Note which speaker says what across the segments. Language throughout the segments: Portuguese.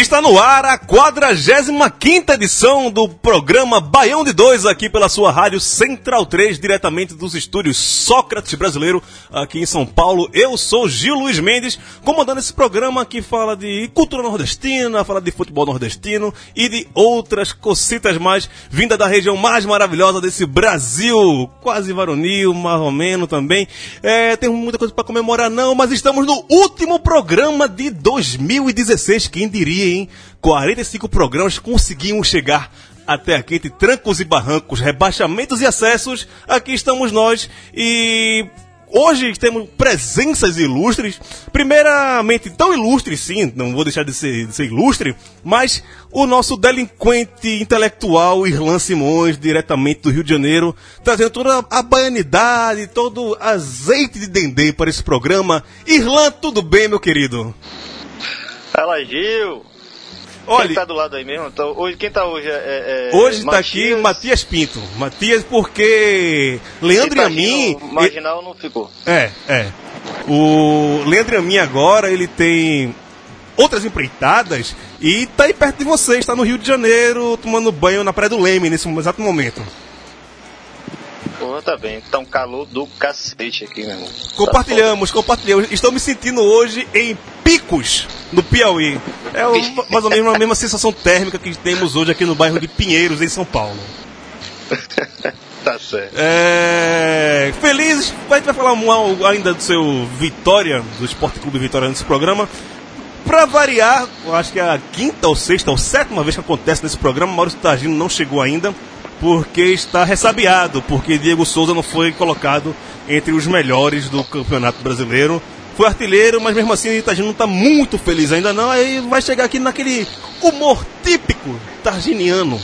Speaker 1: Está no ar a 45 edição do programa Baião de Dois, aqui pela sua rádio Central 3, diretamente dos estúdios Sócrates Brasileiro, aqui em São Paulo. Eu sou Gil Luiz Mendes, comandando esse programa que fala de cultura nordestina, fala de futebol nordestino e de outras cocitas mais, vinda da região mais maravilhosa desse Brasil, quase varonil, marromeno também. É, tem muita coisa para comemorar não, mas estamos no último programa de 2016, quem diria, hein? 45 programas conseguimos chegar até aqui entre trancos e barrancos, rebaixamentos e acessos. Aqui estamos nós e hoje temos presenças ilustres. Primeiramente, tão ilustres sim, não vou deixar de ser, de ser ilustre, mas o nosso delinquente intelectual Irlan Simões, diretamente do Rio de Janeiro, trazendo toda a baianidade, todo azeite de dendê para esse programa. Irlan, tudo bem, meu querido?
Speaker 2: Fala, Gil.
Speaker 1: Olha,
Speaker 2: Quem tá do lado aí mesmo? Tá- hoje, quem tá hoje é. é
Speaker 1: Hoje está
Speaker 2: Matias.
Speaker 1: aqui Matias Pinto. Matias porque Leandro e a mim.
Speaker 2: Marginal- Marginal não ficou.
Speaker 1: É, é. O Leandro e a mim agora, ele tem outras empreitadas e tá aí perto de você, está no Rio de Janeiro, tomando banho na Praia do Leme nesse exato momento.
Speaker 2: Pô, tá bem. Tá um calor do cacete aqui, meu irmão.
Speaker 1: Compartilhamos, compartilhamos. Estou me sentindo hoje em Picos, no Piauí. É o- mais ou menos a mesma sensação térmica que temos hoje aqui no bairro de Pinheiros, em São Paulo.
Speaker 2: Tá certo.
Speaker 1: É... Feliz, a gente vai falar um, ainda do seu Vitória, do Esporte Clube Vitória nesse programa. Pra variar, eu acho que é a quinta ou sexta ou sétima vez que acontece nesse programa, Maurício Tagino não chegou ainda, porque está ressabiado, porque Diego Souza não foi colocado entre os melhores do Campeonato Brasileiro. Foi artilheiro, mas mesmo assim o não está muito feliz ainda não, aí vai chegar aqui naquele humor típico targiniano.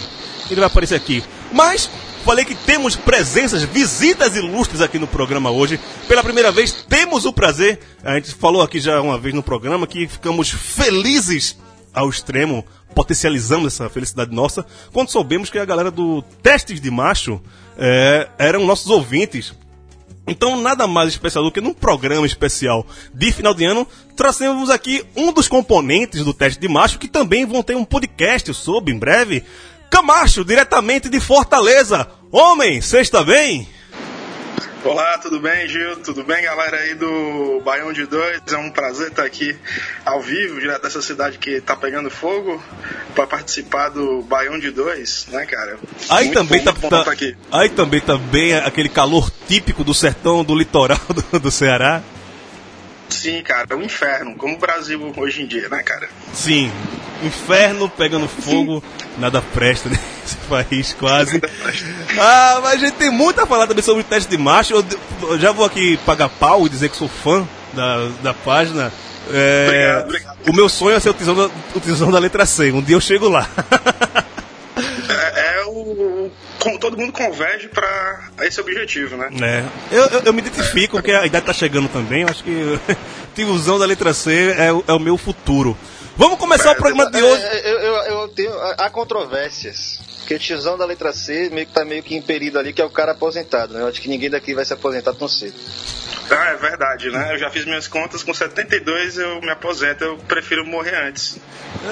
Speaker 1: Ele vai aparecer aqui. Mas Falei que temos presenças, visitas ilustres aqui no programa hoje. Pela primeira vez, temos o prazer. A gente falou aqui já uma vez no programa que ficamos felizes ao extremo, potencializamos essa felicidade nossa, quando soubemos que a galera do Testes de Macho é, eram nossos ouvintes. Então, nada mais especial do que num programa especial de final de ano, trazemos aqui um dos componentes do teste de macho, que também vão ter um podcast sobre em breve. Camacho, diretamente de Fortaleza. Homem, está bem?
Speaker 3: Olá, tudo bem, Gil? Tudo bem, galera aí do Baião de Dois? É um prazer estar aqui ao vivo, direto dessa cidade que tá pegando fogo, para participar do Baião de Dois, né, cara?
Speaker 1: Aí
Speaker 3: Muito
Speaker 1: também
Speaker 3: bom,
Speaker 1: tá, tá-
Speaker 3: aqui.
Speaker 1: aí também tá bem aquele calor típico do sertão, do litoral do, do Ceará.
Speaker 3: Sim, cara, é um inferno, como o Brasil hoje em dia, né, cara?
Speaker 1: Sim, inferno pegando fogo, nada presta nesse país quase. Ah, mas a gente tem muito a falar também sobre o teste de. Eu, eu já vou aqui pagar pau e dizer que sou fã da, da página. É,
Speaker 3: Obrigado, obrigado.
Speaker 1: O meu sonho é ser o tesão, da, o tesão da letra C. Um dia eu chego lá.
Speaker 3: É, é o. Todo mundo converge para esse objetivo, né?
Speaker 1: É. Eu, eu, eu me identifico, porque a idade tá chegando também. Eu acho que o tiozão da letra C é, o- é o meu futuro. Vamos começar o programa de hoje.
Speaker 2: É, eu, eu, eu tenho. Há controvérsias. Porque tiozão da letra C meio que tá meio que impedido ali, que é o cara aposentado, né? Eu acho que ninguém daqui vai se aposentar tão cedo.
Speaker 3: Ah, é verdade, né? Eu já fiz minhas contas, com 72 eu me aposento, eu prefiro morrer antes.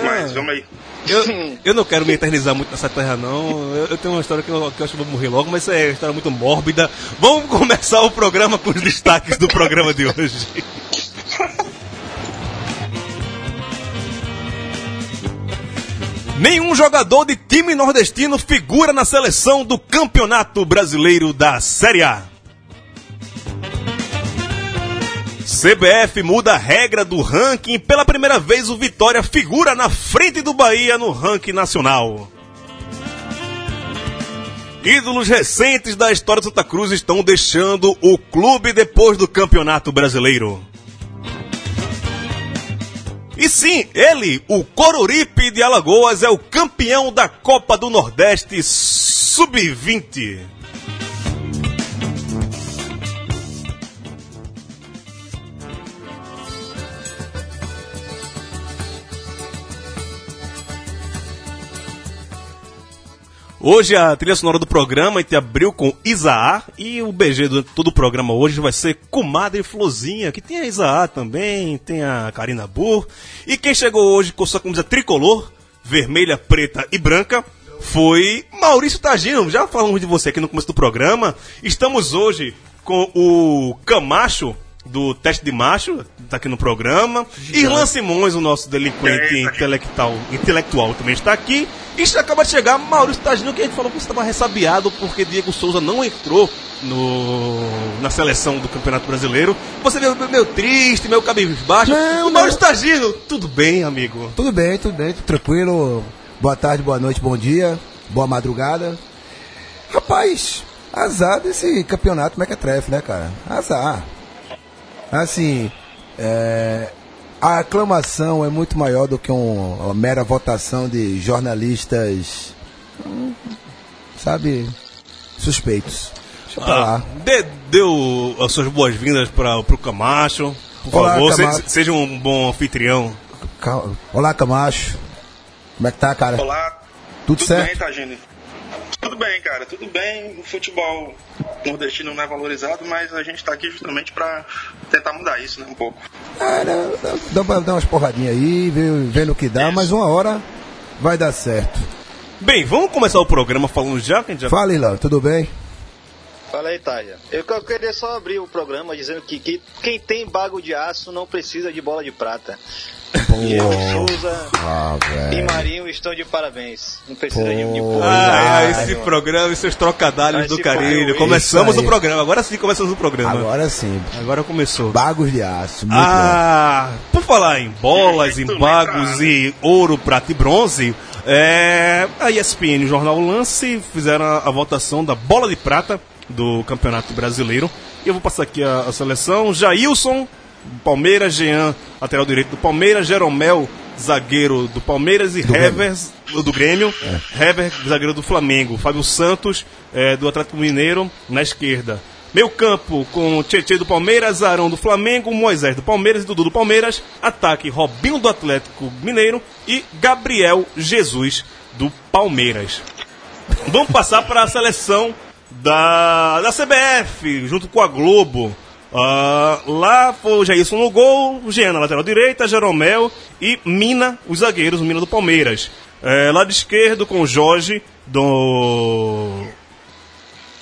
Speaker 3: Mas vamos aí.
Speaker 1: Eu, eu não quero me eternizar muito nessa terra, não. Eu, eu tenho uma história que eu, que eu acho que vou morrer logo, mas isso é uma história muito mórbida. Vamos começar o programa com os destaques do programa de hoje. Nenhum jogador de time nordestino figura na seleção do Campeonato Brasileiro da Série A. CBF muda a regra do ranking. Pela primeira vez, o Vitória figura na frente do Bahia no ranking nacional. Ídolos recentes da história de Santa Cruz estão deixando o clube depois do Campeonato Brasileiro. E sim, ele, o Coruripe de Alagoas, é o campeão da Copa do Nordeste Sub-20. Hoje a trilha sonora do programa a gente abriu com Isaá e o BG do todo o programa hoje vai ser Comadre Flozinha, que tem a Isaá também, tem a Karina Burr. E quem chegou hoje com sua camisa tricolor, vermelha, preta e branca, foi Maurício Tagino. Já falamos de você aqui no começo do programa. Estamos hoje com o Camacho do teste de macho, está aqui no programa. Irlan Simões, o nosso delinquente intelectual, intelectual também está aqui. E acaba de chegar Maurício Tagino, que a gente falou que estava ressabiado porque Diego Souza não entrou no, na seleção do Campeonato Brasileiro. Você veio meio triste, meio cabisbaixo.
Speaker 4: Não,
Speaker 1: o Maurício Tagino, tudo bem, amigo?
Speaker 4: Tudo bem, tudo bem, tudo tranquilo. Boa tarde, boa noite, bom dia, boa madrugada. Rapaz, azar desse campeonato Mequetrefe, né, cara? Azar. Assim, é, a aclamação é muito maior do que um- uma mera votação de jornalistas, sabe, suspeitos. Deixa lá.
Speaker 1: Ah, dê, deu as suas boas-vindas para o Camacho. Por
Speaker 4: Olá,
Speaker 1: favor, se-
Speaker 4: Camacho.
Speaker 1: seja um bom anfitrião.
Speaker 4: Olá, Camacho. Como é que tá, cara?
Speaker 3: Olá,
Speaker 4: Tudo
Speaker 3: tudo
Speaker 4: certo?
Speaker 3: bem, Tagine? Tudo bem, cara, tudo bem. O futebol nordestino não é valorizado, mas a gente tá aqui justamente pra tentar mudar isso, né, um pouco.
Speaker 4: Ah, dá, pra dar umas porradinhas aí, vendo o que dá, mas uma hora vai dar certo.
Speaker 1: Bem, vamos começar o programa falando já, que a gente já
Speaker 4: Fala, Ilan, tudo bem?
Speaker 2: Fala aí, Taia. Eu, queria só abrir o programa dizendo que, que quem tem bago de aço não precisa de bola de prata. Diego Souza
Speaker 4: Ah,
Speaker 2: e. Marinho estão de parabéns. Não precisa de, de
Speaker 4: Pô.
Speaker 2: bola.
Speaker 1: Ah,
Speaker 4: Ai,
Speaker 1: esse programa e seus trocadalhos do carinho. Começamos o programa, agora sim começamos o programa. Agora,
Speaker 4: Agora sim,
Speaker 1: começou.
Speaker 4: bagos de aço, muito
Speaker 1: Ah, por falar em bolas, em bagos e ouro, prata e bronze, é, a ESPN e o Jornal Lance fizeram a, a votação da bola de prata do Campeonato Brasileiro. E eu vou passar aqui a, a seleção. Jailson, Palmeiras, Jean, lateral direito do Palmeiras, Jeromel, zagueiro do Palmeiras e Hever, do Grêmio, Hever, zagueiro do Flamengo, Fábio Santos, é, do Atlético Mineiro, na esquerda. Meio campo com Tietchan do Palmeiras, Arão do Flamengo, Moisés do Palmeiras e Dudu do Palmeiras. Ataque Robinho do Atlético Mineiro e Gabriel Jesus do Palmeiras. Vamos passar para a seleção da, da CBF, junto com a Globo. Ah, lá foi o Jailson no gol, o Jean na lateral direita, Jeromel e Mina, os zagueiros, o Mina do Palmeiras. É, lado esquerdo com o Jorge do,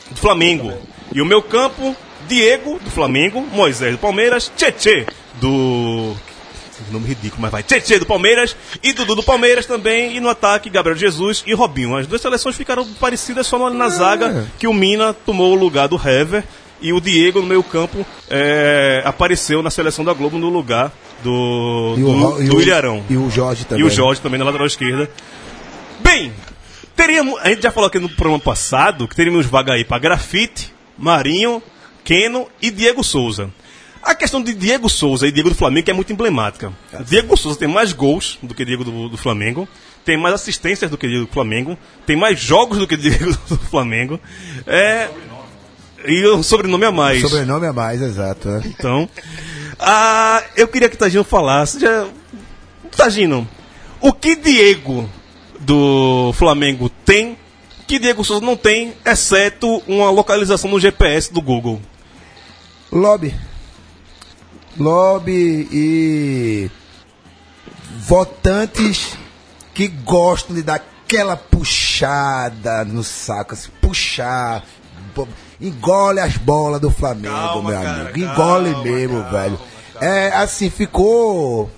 Speaker 1: do Flamengo. E o meu campo, Diego do Flamengo, Moisés do Palmeiras, Tietê do. Nome ridículo, mas vai. Tietê do Palmeiras e Dudu do Palmeiras também. E no ataque, Gabriel Jesus e Robinho. As duas seleções ficaram parecidas só na zaga, que o Mina tomou o lugar do Hever. E o Diego no meio campo é, apareceu na seleção da Globo no lugar do,
Speaker 4: E
Speaker 1: do,
Speaker 4: Ro- e
Speaker 1: do
Speaker 4: o-
Speaker 1: Ilharão.
Speaker 4: E o Jorge também.
Speaker 1: E o Jorge também na lateral esquerda. Bem, teríamos. A gente já falou aqui no programa passado que teríamos vaga aí para Grafite, Marinho, Keno e Diego Souza. A questão de Diego Souza e Diego do Flamengo é muito emblemática. Diego Souza tem mais gols do que Diego do, do Flamengo, tem mais assistências do que Diego do Flamengo, tem mais jogos do que Diego do Flamengo. É, e o sobrenome a mais.
Speaker 4: Sobrenome a mais, exato. é.
Speaker 1: Então, ah, eu queria que o Tagino falasse. Já... Tagino, o que Diego do Flamengo tem que Diego Souza não tem, exceto uma localização no GPS do Google?
Speaker 4: Lobby. Lobby e votantes que gostam de dar aquela puxada no saco, assim, puxar. Engole as bolas do Flamengo,
Speaker 1: Calma,
Speaker 4: meu
Speaker 1: cara,
Speaker 4: amigo. Engole
Speaker 1: calma,
Speaker 4: mesmo,
Speaker 1: calma,
Speaker 4: velho. É assim, ficou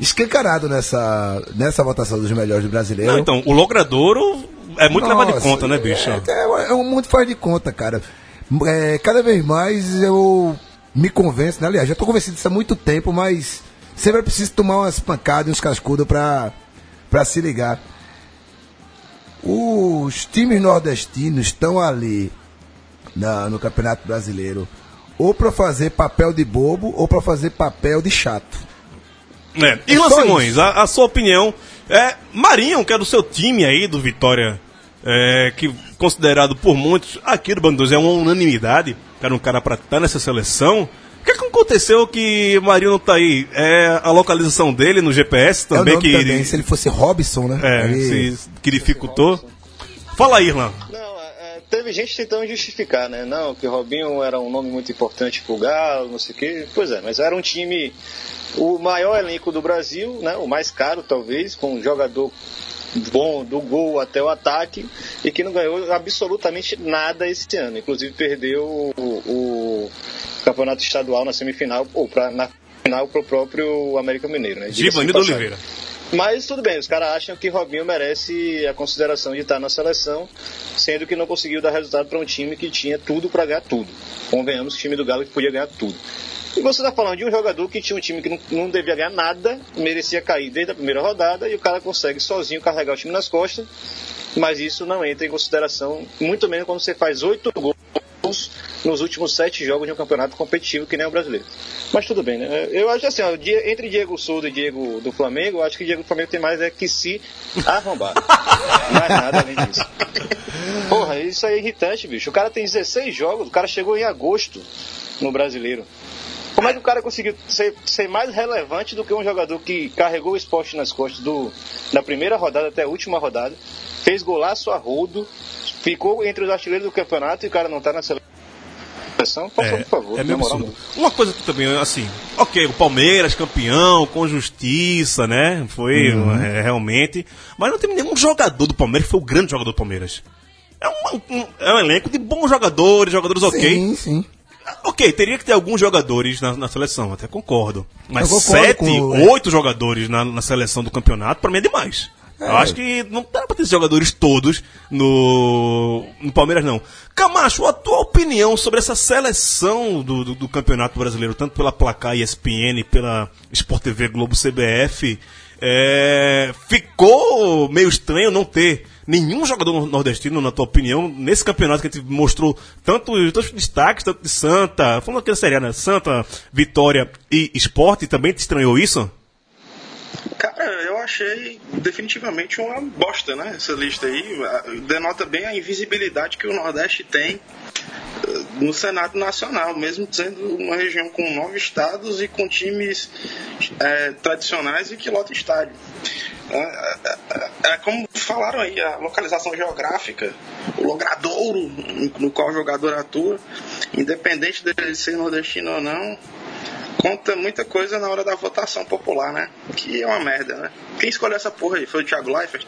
Speaker 4: escancarado nessa, nessa votação dos melhores do brasileiro.
Speaker 1: Não, então, o logradouro é muito levado em
Speaker 4: Nossa,
Speaker 1: conta, né, bicho?
Speaker 4: É, é, é um mundo faz de conta, cara. É, cada vez mais eu me convence, né? aliás, já tô convencido disso há muito tempo, mas sempre é preciso tomar umas pancadas e uns cascudos pra se ligar. Os times nordestinos estão ali na- no Campeonato Brasileiro ou pra fazer papel de bobo ou pra fazer papel de chato.
Speaker 1: É.
Speaker 4: É
Speaker 1: Irlan
Speaker 4: só
Speaker 1: Simões, a, a sua opinião. É, Marinho, que é do seu time aí, do Vitória, é, que considerado por muitos aqui do Bando 2 é uma unanimidade, era um cara pra estar nessa seleção. O que, é que aconteceu que Marinho não tá aí? É a localização dele no GPS
Speaker 4: É o
Speaker 1: também
Speaker 4: nome
Speaker 1: que,
Speaker 4: também, se ele fosse Robson, né?
Speaker 1: é,
Speaker 4: Ele-
Speaker 1: se- que dificultou? Fala aí, Irlan.
Speaker 2: Não, é, é, teve gente tentando justificar, né? Não, que Robinho era um nome muito importante pro Galo, não sei o quê. Pois é, mas era um time, o maior elenco do Brasil, né? O mais caro, talvez, com um jogador bom do gol até o ataque e que não ganhou absolutamente nada esse ano. Inclusive perdeu o, o campeonato estadual na semifinal, ou pra, na final pro próprio América Mineiro, né?
Speaker 1: Givanildo. Oliveira.
Speaker 2: Mas tudo bem, os caras acham que Robinho merece a consideração de estar na seleção, sendo que não conseguiu dar resultado para um time que tinha tudo para ganhar tudo. Convenhamos que o time do Galo que podia ganhar tudo. E você está falando de um jogador que tinha um time que não, não devia ganhar nada, merecia cair desde a primeira rodada, e o cara consegue sozinho carregar o time nas costas, mas isso não entra em consideração, muito menos quando você faz oito gols nos últimos sete jogos de um campeonato competitivo que nem o brasileiro. Mas tudo bem, né? Eu acho assim, ó, entre Diego Souza e Diego do Flamengo, eu acho que Diego do Flamengo tem mais é que se arrombar. mais nada além disso. Porra, isso aí é irritante, bicho. O cara tem 16 jogos, o cara chegou em agosto no brasileiro. Como é que o cara conseguiu ser, ser mais relevante do que um jogador que carregou o esporte nas costas do, da primeira rodada até a última rodada, fez golaço a rodo, ficou entre os artilheiros do campeonato e o cara não tá na seleção? Faça, por favor,
Speaker 1: é
Speaker 2: mesmo.
Speaker 1: Uma coisa que também, assim, ok, o Palmeiras campeão, com justiça, né? Foi é, realmente. Mas não tem nenhum jogador do Palmeiras que foi o grande jogador do Palmeiras. É um, um- é um elenco de bons jogadores, jogadores ok.
Speaker 4: Sim, sim.
Speaker 1: Ok, teria que ter alguns jogadores na, na seleção, até concordo. Mas
Speaker 4: concordo
Speaker 1: sete,
Speaker 4: com
Speaker 1: oito jogadores na, na seleção do campeonato, pra mim é demais. Eu acho que não dá pra ter esses jogadores todos no, no Palmeiras, não. Camacho, a tua opinião sobre essa seleção do, do, do campeonato brasileiro, tanto pela placar ESPN, pela Sport TV Globo CBF, é, ficou meio estranho não ter nenhum jogador nordestino, na tua opinião, nesse campeonato que a gente mostrou tanto tantos destaques, tanto de Santa, falando aquela série, né? Santa, Vitória e Esporte, também te estranhou isso?
Speaker 3: Achei definitivamente uma bosta, né? Essa lista aí denota bem a invisibilidade que o Nordeste tem eh, no Senado Nacional, mesmo sendo uma região com nove estados e com times eh, tradicionais e que lota estádio. É, é, é, é como falaram aí, a localização geográfica, o logradouro no qual o jogador atua, independente dele ser nordestino ou não, conta muita coisa na hora da votação popular, né? Que é uma merda, né? Quem escolheu essa porra aí? Foi o Thiago Leifert?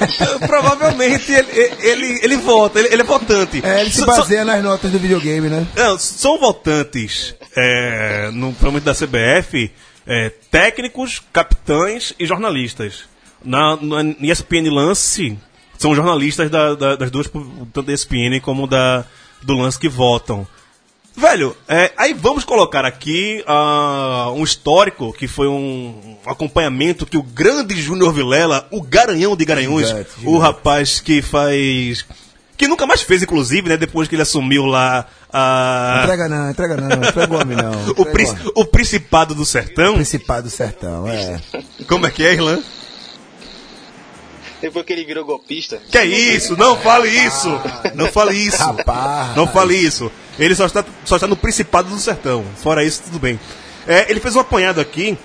Speaker 1: Provavelmente ele, ele, ele vota, ele, ele é votante.
Speaker 4: É, ele se baseia nas notas do videogame, né?
Speaker 1: Não, são votantes é, no provavelmente da CBF é, técnicos, capitães e jornalistas. Na, na ESPN Lance são jornalistas da- da- das duas, tanto da ESPN como da, do Lance que votam. Velho, é, aí vamos colocar aqui ah, um histórico que foi um, um acompanhamento que o grande Júnior Vilela, o garanhão de Garanhões,
Speaker 4: Gigante,
Speaker 1: o rapaz que faz. que nunca mais fez, inclusive, né? Depois que ele assumiu lá a.
Speaker 4: Entrega não, entrega não, entrega o homem não.
Speaker 1: O, o Principado do Sertão.
Speaker 4: Principado do Sertão, é.
Speaker 1: Como é que é, Irlan?
Speaker 2: Depois que ele virou golpista.
Speaker 1: Que é isso? Não fale isso! Não fale isso!
Speaker 4: Rapaz.
Speaker 1: Não fale isso! Ele só está, só está no Principado do Sertão. Fora isso, tudo bem. É, ele fez um apanhado aqui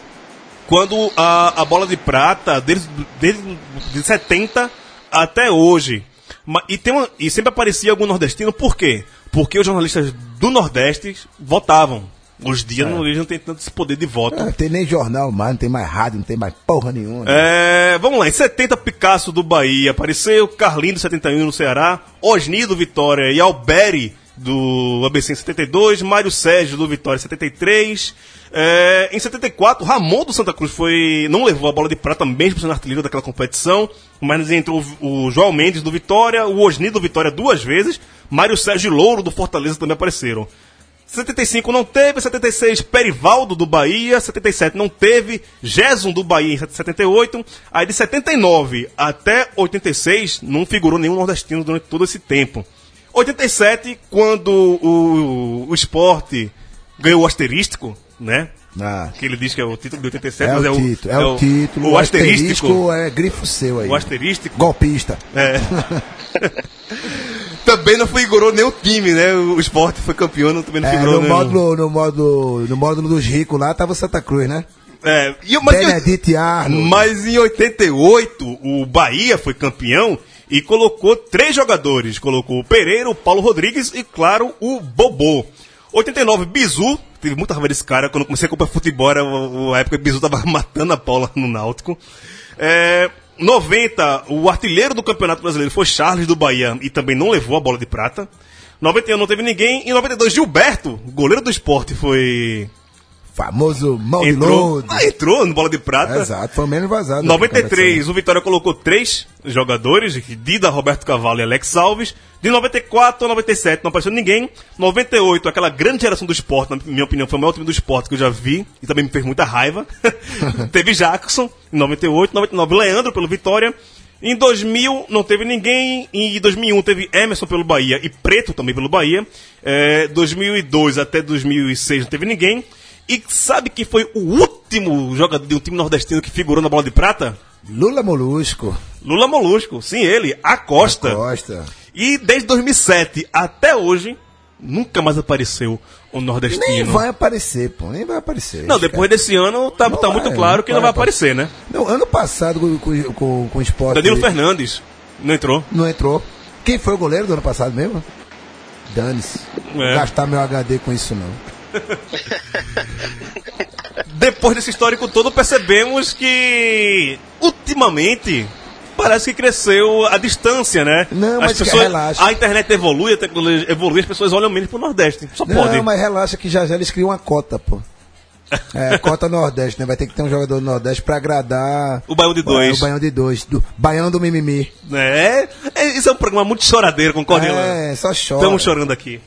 Speaker 1: quando a, a bola de prata, desde, desde de 70 até hoje. E, tem uma- e sempre aparecia algum nordestino, por quê? Porque os jornalistas do Nordeste votavam. Hoje em dia não, eles não têm tanto esse poder de voto.
Speaker 4: Não tem nem jornal mais, não tem mais rádio, não tem mais porra nenhuma.
Speaker 1: É, vamos lá, em 70 Picasso do Bahia, apareceu Carlinho do 71 no Ceará, Osni do Vitória e Alberi do ABC em 72, Mário Sérgio do Vitória em 73. É, em 74, Ramon do Santa Cruz foi não levou a bola de prata, mesmo sendo artilheiro daquela competição, mas entrou o, João Mendes do Vitória, o Osni do Vitória duas vezes, Mário Sérgio Louro do Fortaleza também apareceram. 75 não teve, 76 Perivaldo do Bahia, 77 não teve, Gerson do Bahia em 78, aí de 79 até 86 não figurou nenhum nordestino durante todo esse tempo. 87, quando o, o esporte ganhou o asterístico, né?
Speaker 4: Ah,
Speaker 1: Que ele diz que é o título de 87,
Speaker 4: é,
Speaker 1: mas
Speaker 4: o
Speaker 1: é o,
Speaker 4: título, é, o título.
Speaker 1: O asterístico.
Speaker 4: é grifo seu aí.
Speaker 1: O asterístico.
Speaker 4: Golpista.
Speaker 1: É. também não figurou nenhum time, né? O esporte foi campeão, não- também não
Speaker 4: É,
Speaker 1: figurou
Speaker 4: no,
Speaker 1: nenhum.
Speaker 4: módulo, no, módulo, no módulo dos ricos lá tava Santa Cruz, né?
Speaker 1: É, e, mas,
Speaker 4: Benedito Arno.
Speaker 1: mas em 88, o Bahia foi campeão e colocou três jogadores. Colocou o Pereira, o Paulo Rodrigues e, claro, o Bobô. 89, Bizu. Tive muita raiva desse cara. Quando comecei a comprar futebol, era a época que Bizu tava matando a Paula no Náutico. É, 90, o artilheiro do Campeonato Brasileiro foi Charles do Bahia e também não levou a bola de prata. 91 não teve ninguém. E 92, Gilberto, goleiro do esporte, foi.
Speaker 4: Famoso mal de
Speaker 1: Entrou,
Speaker 4: lodo.
Speaker 1: ah, entrou no bola de prata.
Speaker 4: Exato, foi o menos vazado.
Speaker 1: 93, o Vitória colocou três jogadores, Dida, Roberto Cavalo e Alex Alves. De 94 a 97 não apareceu ninguém. 98, aquela grande geração do esporte, na minha opinião, foi o maior time do esporte que eu já vi. E também me fez muita raiva. teve Jackson, em 98. 99, Leandro pelo Vitória. Em 2000 não teve ninguém. Em 2001 teve Emerson pelo Bahia e Preto também pelo Bahia. É, 2002 até 2006 não teve ninguém. E sabe que foi o último jogador de um time nordestino que figurou na bola de prata?
Speaker 4: Lula Molusco.
Speaker 1: Lula Molusco. Sim, ele, Acosta.
Speaker 4: Costa.
Speaker 1: E desde 2007 até hoje, nunca mais apareceu o nordestino.
Speaker 4: Nem vai aparecer, pô. Nem vai aparecer.
Speaker 1: Não, depois desse ano tá,
Speaker 4: Não
Speaker 1: tá
Speaker 4: vai,
Speaker 1: muito claro que não vai aparecer, né?
Speaker 4: Não, ano passado com, com, com, com o esporte.
Speaker 1: Danilo Fernandes não entrou.
Speaker 4: Não entrou. Quem foi o goleiro do ano passado mesmo? Dane-se.
Speaker 1: É.
Speaker 4: Gastar meu HD com isso não.
Speaker 1: Depois desse histórico todo, percebemos que ultimamente parece que cresceu a distância, né?
Speaker 4: Não,
Speaker 1: as
Speaker 4: mas
Speaker 1: pessoas,
Speaker 4: relaxa.
Speaker 1: a internet evolui, a tecnologia evolui, as pessoas olham menos pro Nordeste. Só pode.
Speaker 4: Não, mas relaxa que já já eles criam uma cota, pô. É, cota Nordeste, né? Vai ter que ter um jogador do Nordeste pra agradar.
Speaker 1: O Baião de dois.
Speaker 4: É, o Baião de dois. Do, Baião do Mimimi.
Speaker 1: É, é, isso é um programa muito choradeiro, concorda?
Speaker 4: É, só chora.
Speaker 1: Estamos chorando aqui.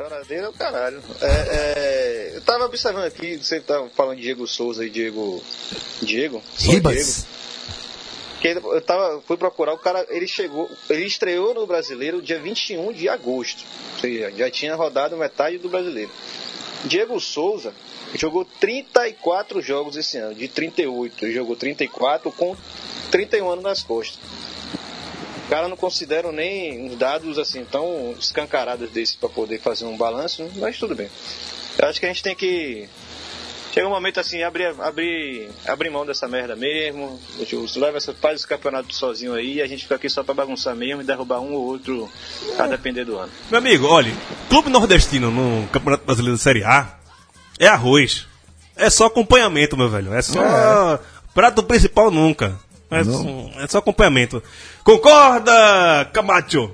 Speaker 2: Choradeira é o caralho. É, é, eu tava observando aqui, você tava falando de Diego Souza e Diego. Diego? Só
Speaker 4: Ribas.
Speaker 2: Diego. Que eu tava, fui procurar, o cara, ele chegou, ele estreou no brasileiro dia 21 de agosto. Ou seja, já tinha rodado metade do brasileiro. Diego Souza jogou 34 jogos esse ano, de 38. Ele jogou 34 com 31 anos nas costas. Cara não considera nem uns dados assim tão escancarados desses para poder fazer um balanço, mas tudo bem. Eu acho que a gente tem que chega um momento assim, abrir abrir abrir mão dessa merda mesmo. Leva essa faz esse campeonato sozinho aí, e a gente fica aqui só para bagunçar mesmo e derrubar um ou outro a depender do ano.
Speaker 1: Meu amigo, olha, clube nordestino no Campeonato Brasileiro da Série A é arroz. É só acompanhamento, meu velho. É só. Prato principal nunca. É, só, é só acompanhamento. Concorda, Camacho?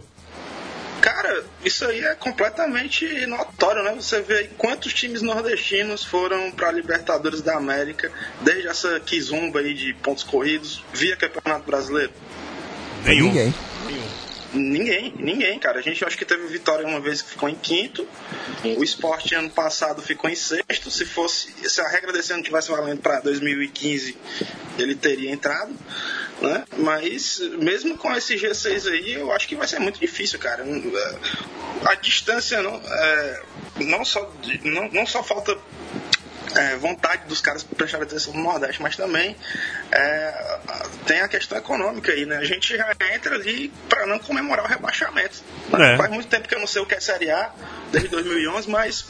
Speaker 3: Cara, isso aí é completamente notório, né? Você vê aí quantos times nordestinos foram para Libertadores da América, desde essa quizumba aí de pontos corridos, via Campeonato Brasileiro.
Speaker 1: Nenhum.
Speaker 4: Ninguém.
Speaker 3: Ninguém, ninguém, cara. A gente acho que teve Vitória uma vez que ficou em quinto. O esporte ano passado ficou em sexto. Se fosse, se a regra desse ano tivesse valendo para 2015, ele teria entrado. Né? Mas mesmo com esse G6 aí, eu acho que vai ser muito difícil, cara. A distância não, é, não, só, não, não só falta é, vontade dos caras prestarem atenção no Nordeste, mas também é, tem a questão econômica aí, né? A gente já entra ali para não comemorar o rebaixamento.
Speaker 1: É.
Speaker 3: Faz muito tempo que eu não sei o que é Série A, desde 2011, mas,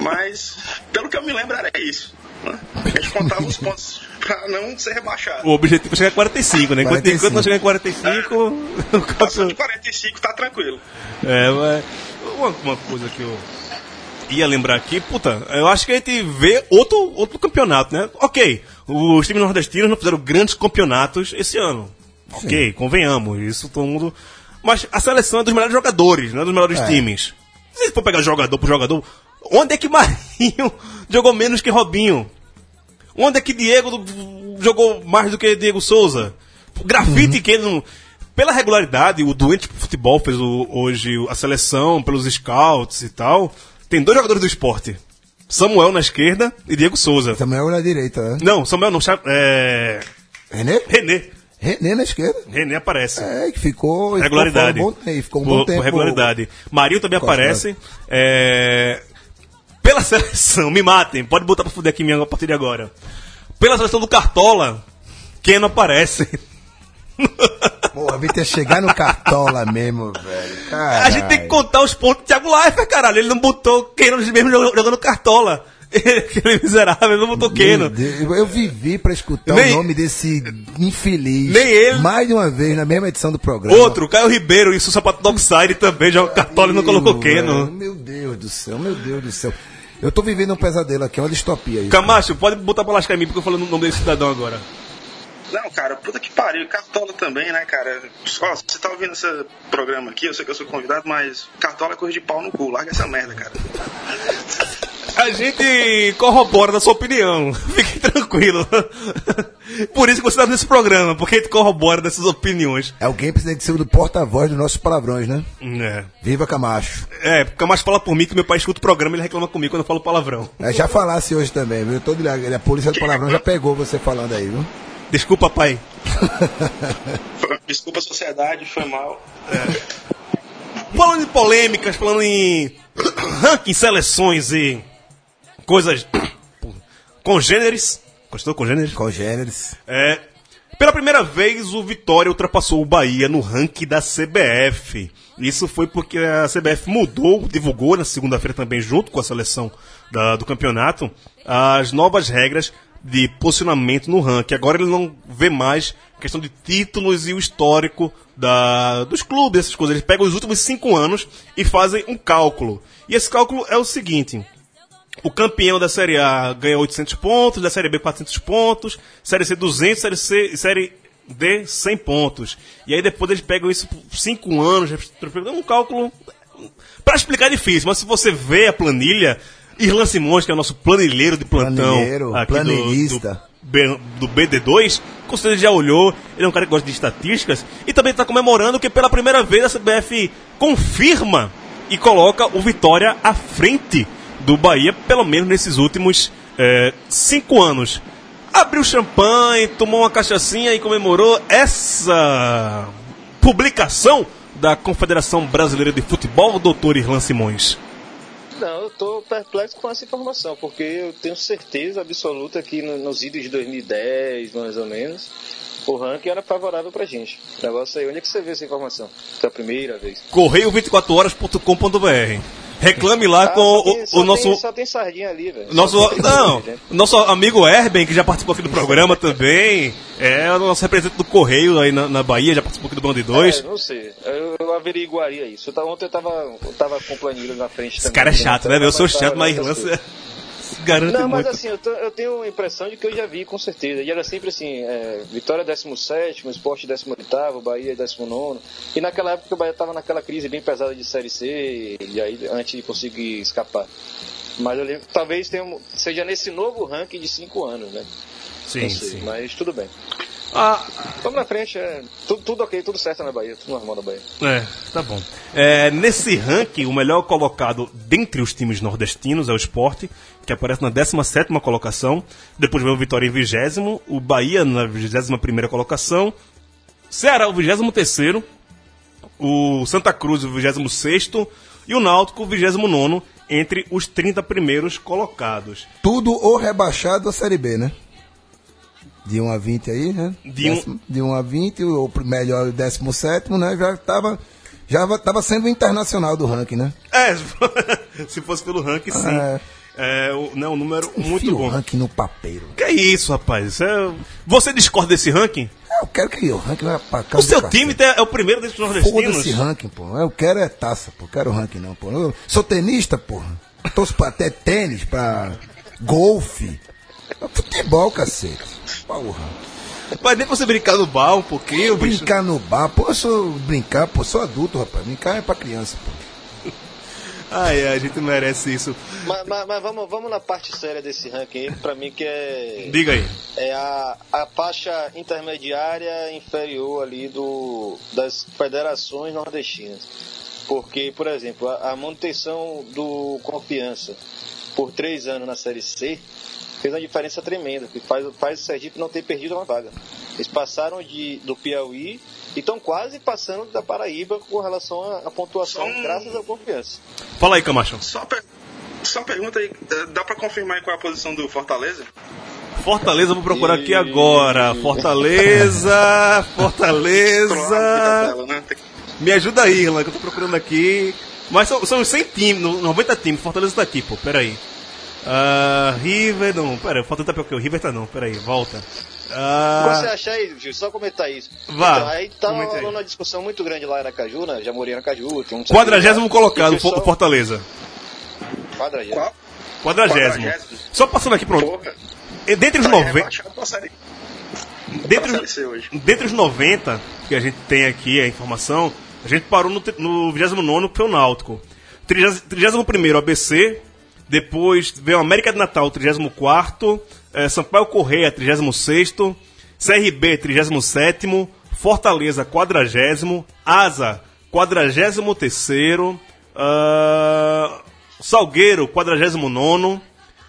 Speaker 3: mas pelo que eu me lembro era isso. Né? A gente contava os pontos para não ser rebaixado.
Speaker 1: O objetivo é chegar a 45, né? Enquanto,
Speaker 4: 45.
Speaker 1: enquanto não chegar em 45, o
Speaker 3: Passando de
Speaker 1: campeonato-
Speaker 3: 45 tá tranquilo.
Speaker 1: É, mas uma, uma coisa que eu ia lembrar aqui, puta, eu acho que a gente vê outro, outro campeonato, né? Ok, os times nordestinos não fizeram grandes campeonatos esse ano. Ok, convenhamos, isso todo mundo. Mas a seleção é dos melhores jogadores, não é dos melhores
Speaker 4: É.
Speaker 1: times. Se for pegar jogador por jogador, onde é que Marinho jogou menos que Robinho? Onde é que Diego jogou mais do que Diego Souza? Grafite que ele não. Pela regularidade, o doente pro futebol fez o- hoje a seleção, pelos scouts e tal. Tem dois jogadores do esporte. Samuel na esquerda e Diego Souza.
Speaker 4: Samuel na direita, né?
Speaker 1: Não, Samuel não, Cha- é...
Speaker 4: René?
Speaker 1: René.
Speaker 4: René na esquerda.
Speaker 1: René aparece.
Speaker 4: É, que ficou.
Speaker 1: regularidade.
Speaker 4: Ficou um bom, ficou um
Speaker 1: por,
Speaker 4: bom tempo.
Speaker 1: regularidade. Marinho também
Speaker 4: Costa.
Speaker 1: aparece. É, Pela seleção, me matem, pode botar pra fuder aqui minha a partir de agora. Pela seleção do Cartola, quem não aparece?
Speaker 4: Porra, Vitor, chegar no Cartola mesmo, velho.
Speaker 1: A gente tem que contar os pontos do Thiago Leifert, caralho. Ele não botou Keno mesmo jogando Cartola. Aquele miserável, ele não botou Keno.
Speaker 4: Eu vivi pra escutar
Speaker 1: Nem-
Speaker 4: o nome desse infeliz.
Speaker 1: Nem ele.
Speaker 4: Mais de uma vez na mesma edição do programa.
Speaker 1: Outro, Caio Ribeiro, isso o sapato do Oxide também joga Cartola e não colocou Keno.
Speaker 4: Meu Deus do céu, meu Deus do céu. Eu tô vivendo um pesadelo aqui, é uma distopia isso.
Speaker 1: Camacho, pode botar pra lascar em mim porque eu falei o nome desse cidadão agora.
Speaker 3: Não, cara, puta que pariu. Cartola também, né, cara? Só, você tá ouvindo esse programa aqui, eu sei que eu sou convidado, mas Cartola é coisa de pau no cu. Larga essa merda, cara.
Speaker 1: A gente corrobora da sua opinião. Fique tranquilo. Por isso que você está nesse programa, porque a gente corrobora dessas opiniões.
Speaker 4: Alguém precisa de ser o porta-voz dos nossos palavrões, né?
Speaker 1: É.
Speaker 4: Viva Camacho.
Speaker 1: É, porque mais fala por mim que meu pai escuta o programa e ele reclama comigo quando eu falo palavrão.
Speaker 4: É, já falasse hoje também, viu? Todo, a polícia do palavrão já pegou você falando aí, viu?
Speaker 1: Desculpa, pai.
Speaker 3: Desculpa a sociedade, foi mal.
Speaker 1: Falando em polêmicas, falando em ranking, seleções e coisas congêneres. Gostou congêneres?
Speaker 4: Congêneres.
Speaker 1: É, pela primeira vez, o Vitória ultrapassou o Bahia no ranking da CBF. Isso foi porque a CBF mudou, divulgou na segunda-feira também, junto com a seleção da- do campeonato, as novas regras de posicionamento no ranking. Agora ele não vê mais questão de títulos e o histórico da, dos clubes, essas coisas. Eles pegam os últimos cinco anos e fazem um cálculo. E esse cálculo é o seguinte: o campeão da Série A ganha 800 pontos, da Série B 400 pontos, Série C 200, Série C Série D 100 pontos. E aí depois eles pegam isso por 5 anos, é um cálculo... Para explicar é difícil, mas se você vê a planilha, Irlan Simões, que é o nosso planilheiro de plantão...
Speaker 4: Planilheiro,
Speaker 1: do- do B- do BD2, com certeza já olhou, ele é um cara que gosta de estatísticas, e também está comemorando que pela primeira vez a CBF confirma e coloca o Vitória à frente do Bahia, pelo menos nesses últimos eh, cinco anos. Abriu champanhe, tomou uma cachaçinha e comemorou essa publicação da Confederação Brasileira de Futebol, doutor Irlan Simões.
Speaker 2: Não, eu tô perplexo com essa informação, porque eu tenho certeza absoluta que no- nos idos de 2010, mais ou menos, o ranking era favorável pra gente. O negócio aí, onde é que você vê essa informação? Pela primeira vez.
Speaker 1: Correio24horas.com.br Reclame lá
Speaker 2: Ah,
Speaker 1: com o,
Speaker 2: tem-
Speaker 1: o
Speaker 2: só
Speaker 1: nosso
Speaker 2: Tem, só tem sardinha ali, velho.
Speaker 1: Nosso, não,
Speaker 2: gente.
Speaker 1: nosso amigo Erben, que já participou aqui do programa também, é o nosso representante do Correio aí na, na Bahia, já participou aqui do Band 2.
Speaker 2: É, não sei. Eu, eu averiguaria isso. Eu tava- ontem eu tava, eu tava com planilha na frente
Speaker 1: Esse
Speaker 2: também.
Speaker 1: cara é chato, né? Eu sou chato, mas se garante
Speaker 2: Não, mas
Speaker 1: muito.
Speaker 2: assim, eu, eu tenho a impressão de que eu já vi, com certeza. E era sempre assim, é, Vitória 17, Esporte 18, Bahia 19. E naquela época o Bahia estava naquela crise bem pesada de Série C, e aí antes de conseguir escapar. Mas eu lembro, talvez tenha, seja nesse novo ranking de 5 anos, né?
Speaker 1: sim,
Speaker 2: Não sei,
Speaker 1: sim.
Speaker 2: mas tudo bem.
Speaker 1: Ah,
Speaker 2: Vamos na frente, é, tudo, tudo ok, tudo certo na Bahia, tudo normal na Bahia.
Speaker 1: é, tá bom. É, nesse ranking, o melhor colocado dentre os times nordestinos é o Sport, que aparece na 17ª colocação. Depois vem o Vitória em 20 o Bahia na 21ª colocação. Ceará, o 23º. O Santa Cruz, o 26º. E o Náutico, o 29º, entre os 30 primeiros colocados.
Speaker 4: Tudo ou rebaixado a Série B, né? De 1 a 20 aí, né?
Speaker 1: De um-
Speaker 4: Décimo- de 1 a 20, o melhor o 17, né? Já estava já va- tava sendo o internacional do ranking, né?
Speaker 1: É, se fosse pelo ranking, sim.
Speaker 4: É.
Speaker 1: É, não, um número muito
Speaker 4: Enfia o
Speaker 1: bom.
Speaker 4: ranking no papeiro.
Speaker 1: Que isso, rapaz? Isso é- Você discorda desse ranking?
Speaker 4: Eu quero que o ranking vá pra casa
Speaker 1: O seu time é o primeiro desses nordestinos?
Speaker 4: esse ranking, pô. Eu quero é taça, pô. Quero ranking não, pô. Eu sou tenista, porra. Torço pra até tênis, pra golfe. Pra Futebol, cacete. Porra.
Speaker 1: Mas nem pra você brincar no bar um pouquinho, bicho.
Speaker 4: Brincar no bar, pô, eu sou brincar, pô, sou adulto, rapaz. Brincar é pra criança, pô.
Speaker 1: Ai, ai, a gente merece isso.
Speaker 2: Mas, mas- mas vamos, vamos na parte séria desse ranking aí, pra mim que é,
Speaker 1: Diga aí.
Speaker 2: é a, a faixa intermediária inferior ali do, das federações nordestinas. Porque, por exemplo, a, a manutenção do Confiança por três anos na Série C fez uma diferença tremenda, que faz, faz o Sergipe não ter perdido uma vaga. Eles passaram de, do Piauí e estão quase passando da Paraíba com relação à, à pontuação,
Speaker 3: um-
Speaker 2: graças ao Confiança.
Speaker 1: Fala aí, Camacho.
Speaker 3: Só, per- só pergunta aí, eh, dá pra confirmar aí qual é a posição do Fortaleza?
Speaker 1: Fortaleza, vou procurar aqui agora. Fortaleza, Fortaleza.
Speaker 3: né?
Speaker 1: Me ajuda aí, Irlan, que eu tô procurando aqui. Mas são, são os 100 times, no- 90 times. Fortaleza tá aqui, pô, peraí. Ah, River, não, pera, Fortaleza tá pior que o River tá não, peraí, volta. Ah,
Speaker 2: Você acha aí, Gil, só comentar isso.
Speaker 1: Vá,
Speaker 2: Então, aí tá rolando uma discussão muito grande lá em Aracaju, né? Já morei em Aracaju. Tem um
Speaker 1: quadragésimo colocado,
Speaker 2: o pessoal-
Speaker 1: o Fortaleza.
Speaker 2: Quadragésimo.
Speaker 3: Qual?
Speaker 1: Quadragésimo.
Speaker 3: Quadragésimo.
Speaker 1: Só passando aqui, pronto.
Speaker 3: Porra,
Speaker 1: Dentre os
Speaker 3: tá aí
Speaker 1: 90.
Speaker 3: rebaixado pra série.
Speaker 1: Dentre os, dentre os 90 que a gente tem aqui a informação, a gente parou no, no 29 que foi o Náutico. 31 ABC, depois veio o América de Natal, 34 eh, Sampaio Correia, 36 CRB, 37 Fortaleza, 40 Asa, 43 ah, Salgueiro, 49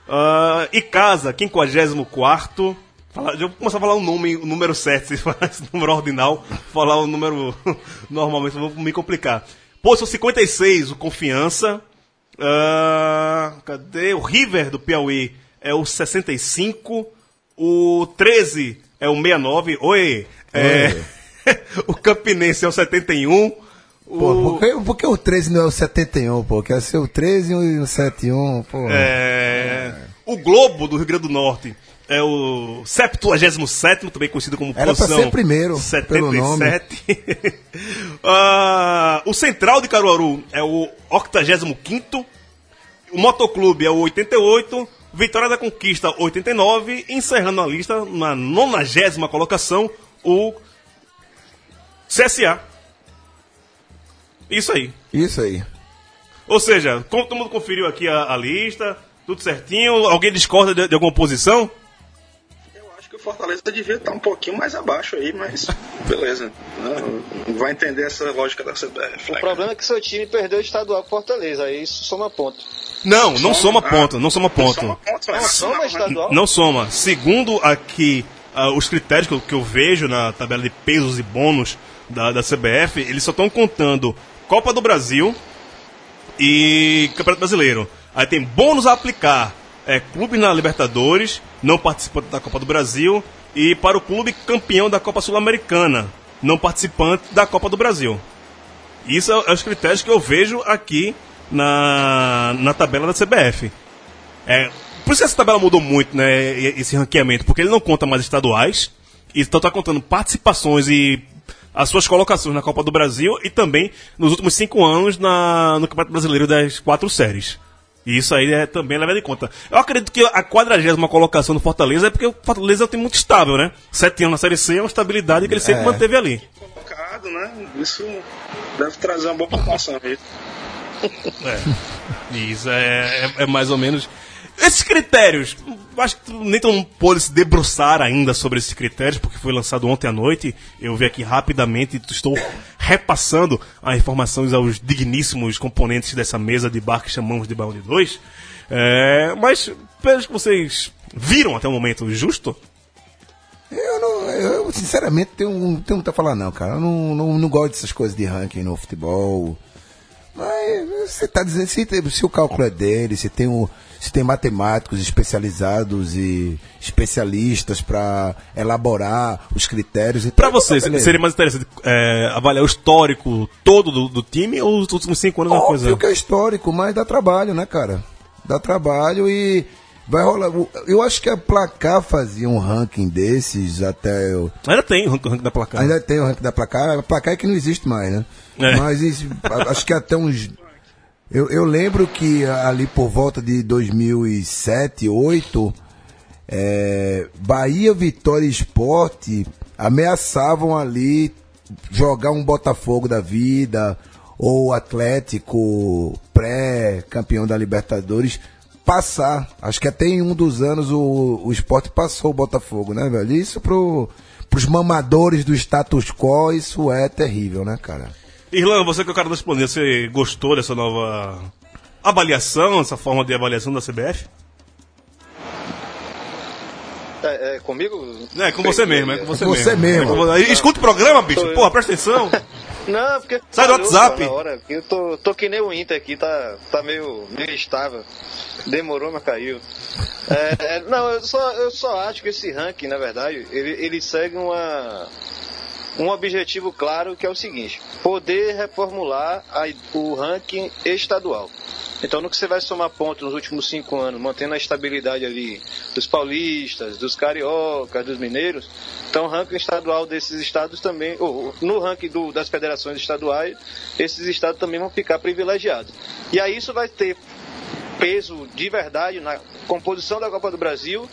Speaker 1: ah, Icasa, 54 Fala- eu começar a falar o nome, o número certo, se falar esse número ordinal, falar o número normalmente, vou me complicar. Posição 56, o Confiança. Ah, cadê? O River do Piauí é o 65. O 13 é o 69. Oi! É, o Campinense é o 71. O,
Speaker 4: Pô, por, que, por que o 13 não é o 71, pô? Quer ser o 13 e o 71, pô.
Speaker 1: é, o Globo do Rio Grande do Norte é o 77, também conhecido como
Speaker 4: Era pra
Speaker 1: posição
Speaker 4: ser primeiro, pelo nome.
Speaker 1: 77. Ah, o Central de Caruaru é o 85. O Motoclube é o 88. Vitória da Conquista, 89. Encerrando a lista, na 90 colocação, o CSA. Isso aí.
Speaker 4: Isso aí.
Speaker 1: Ou seja, como todo mundo conferiu aqui a, a lista, tudo certinho. Alguém discorda de, de alguma posição?
Speaker 3: Fortaleza devia estar um pouquinho mais abaixo aí, mas beleza. Não, vai entender essa lógica da CBF.
Speaker 2: O
Speaker 3: né,
Speaker 2: problema é que seu time perdeu o estadual com Fortaleza, aí isso soma ponto.
Speaker 1: Não, não soma
Speaker 3: Ah,
Speaker 1: ponto, não soma ponto.
Speaker 3: Soma ponto, mas
Speaker 2: Não soma
Speaker 3: né?
Speaker 2: estadual?
Speaker 1: Não soma. Segundo aqui ah, os critérios que eu, que eu vejo na tabela de pesos e bônus da, da CBF, eles só estão contando Copa do Brasil e Campeonato Brasileiro. Aí tem bônus a aplicar. É, clube na Libertadores, não participante da Copa do Brasil, e para o clube campeão da Copa Sul-Americana, não participante da Copa do Brasil. Isso é, é os critérios que eu vejo aqui na, na tabela da CBF. É, por isso que essa tabela mudou muito, né? Esse ranqueamento, porque ele não conta mais estaduais, então está contando participações e as suas colocações na Copa do Brasil e também nos últimos cinco anos na, no Campeonato Brasileiro das quatro séries. E isso aí é também levado em conta. Eu acredito que a quadragésima colocação do Fortaleza é porque o Fortaleza é um time muito estável, né? Sete anos na Série C é uma estabilidade que ele sempre
Speaker 4: É.
Speaker 1: manteve ali.
Speaker 3: colocado, né? Isso deve trazer uma boa pontuação aí.
Speaker 1: Isso é, é- é mais ou menos. Esses critérios, acho que nem tão pôde se debruçar ainda sobre esses critérios, porque foi lançado ontem à noite. Eu vi aqui rapidamente estou repassando as informações aos digníssimos componentes dessa mesa de bar que chamamos de de Dois. É, mas, pelos que vocês viram até o momento justo,
Speaker 4: Eu, não, eu sinceramente, tenho, tenho muito a falar, não, cara. Eu não, não, não gosto dessas coisas de ranking no futebol. Mas você tá dizendo, se, se o cálculo é dele, se tem, o, se tem matemáticos especializados e especialistas para elaborar os critérios. e tal,
Speaker 1: você,
Speaker 4: beleza.
Speaker 1: seria mais interessante é, avaliar o histórico todo do, do time ou os últimos cinco anos é uma coisa?
Speaker 4: Óbvio que é histórico, mas dá trabalho, né, cara? Dá trabalho e vai rolar. Eu acho que a Placar fazia um ranking desses até. Eu,
Speaker 1: Ainda tem o ranking, da placar.
Speaker 4: ainda tem o ranking da Placar. A Placar é que não existe mais, né?
Speaker 1: É.
Speaker 4: Mas isso, acho que até uns. Eu, eu lembro que ali por volta de 2007, 2008, é, Bahia, Vitória e Esporte ameaçavam ali jogar um Botafogo da vida ou Atlético pré-campeão da Libertadores passar. Acho que até em um dos anos o, o esporte passou o Botafogo, né, velho? Isso pro, pros mamadores do status quo, isso é terrível, né, cara?
Speaker 1: Irlan, você que é o cara responder, você gostou dessa nova avaliação, essa forma de avaliação da CBF?
Speaker 2: É, é comigo?
Speaker 1: É, com você mesmo, é com você,
Speaker 4: Você
Speaker 1: mesmo.
Speaker 4: mesmo.
Speaker 1: É Escuta o programa, bicho.
Speaker 2: Sou eu.
Speaker 1: Porra, presta atenção.
Speaker 2: Não, porque.
Speaker 1: Sai do
Speaker 2: falhou,
Speaker 1: WhatsApp.
Speaker 2: na hora. Eu tô, tô que nem o Inter aqui, tá, tá meio, meio estável. Demorou, mas caiu. É, é, não, eu só, eu só acho que esse ranking, na verdade, ele, ele segue uma, um objetivo claro que é o seguinte: poder reformular a- o ranking estadual. Então, no que você vai somar pontos nos últimos cinco anos, mantendo a estabilidade ali dos paulistas, dos cariocas, dos mineiros, então o ranking estadual desses estados também, ou, no ranking do- das federações estaduais, esses estados também vão ficar privilegiados. E aí isso vai ter peso de verdade na composição da Copa do Brasil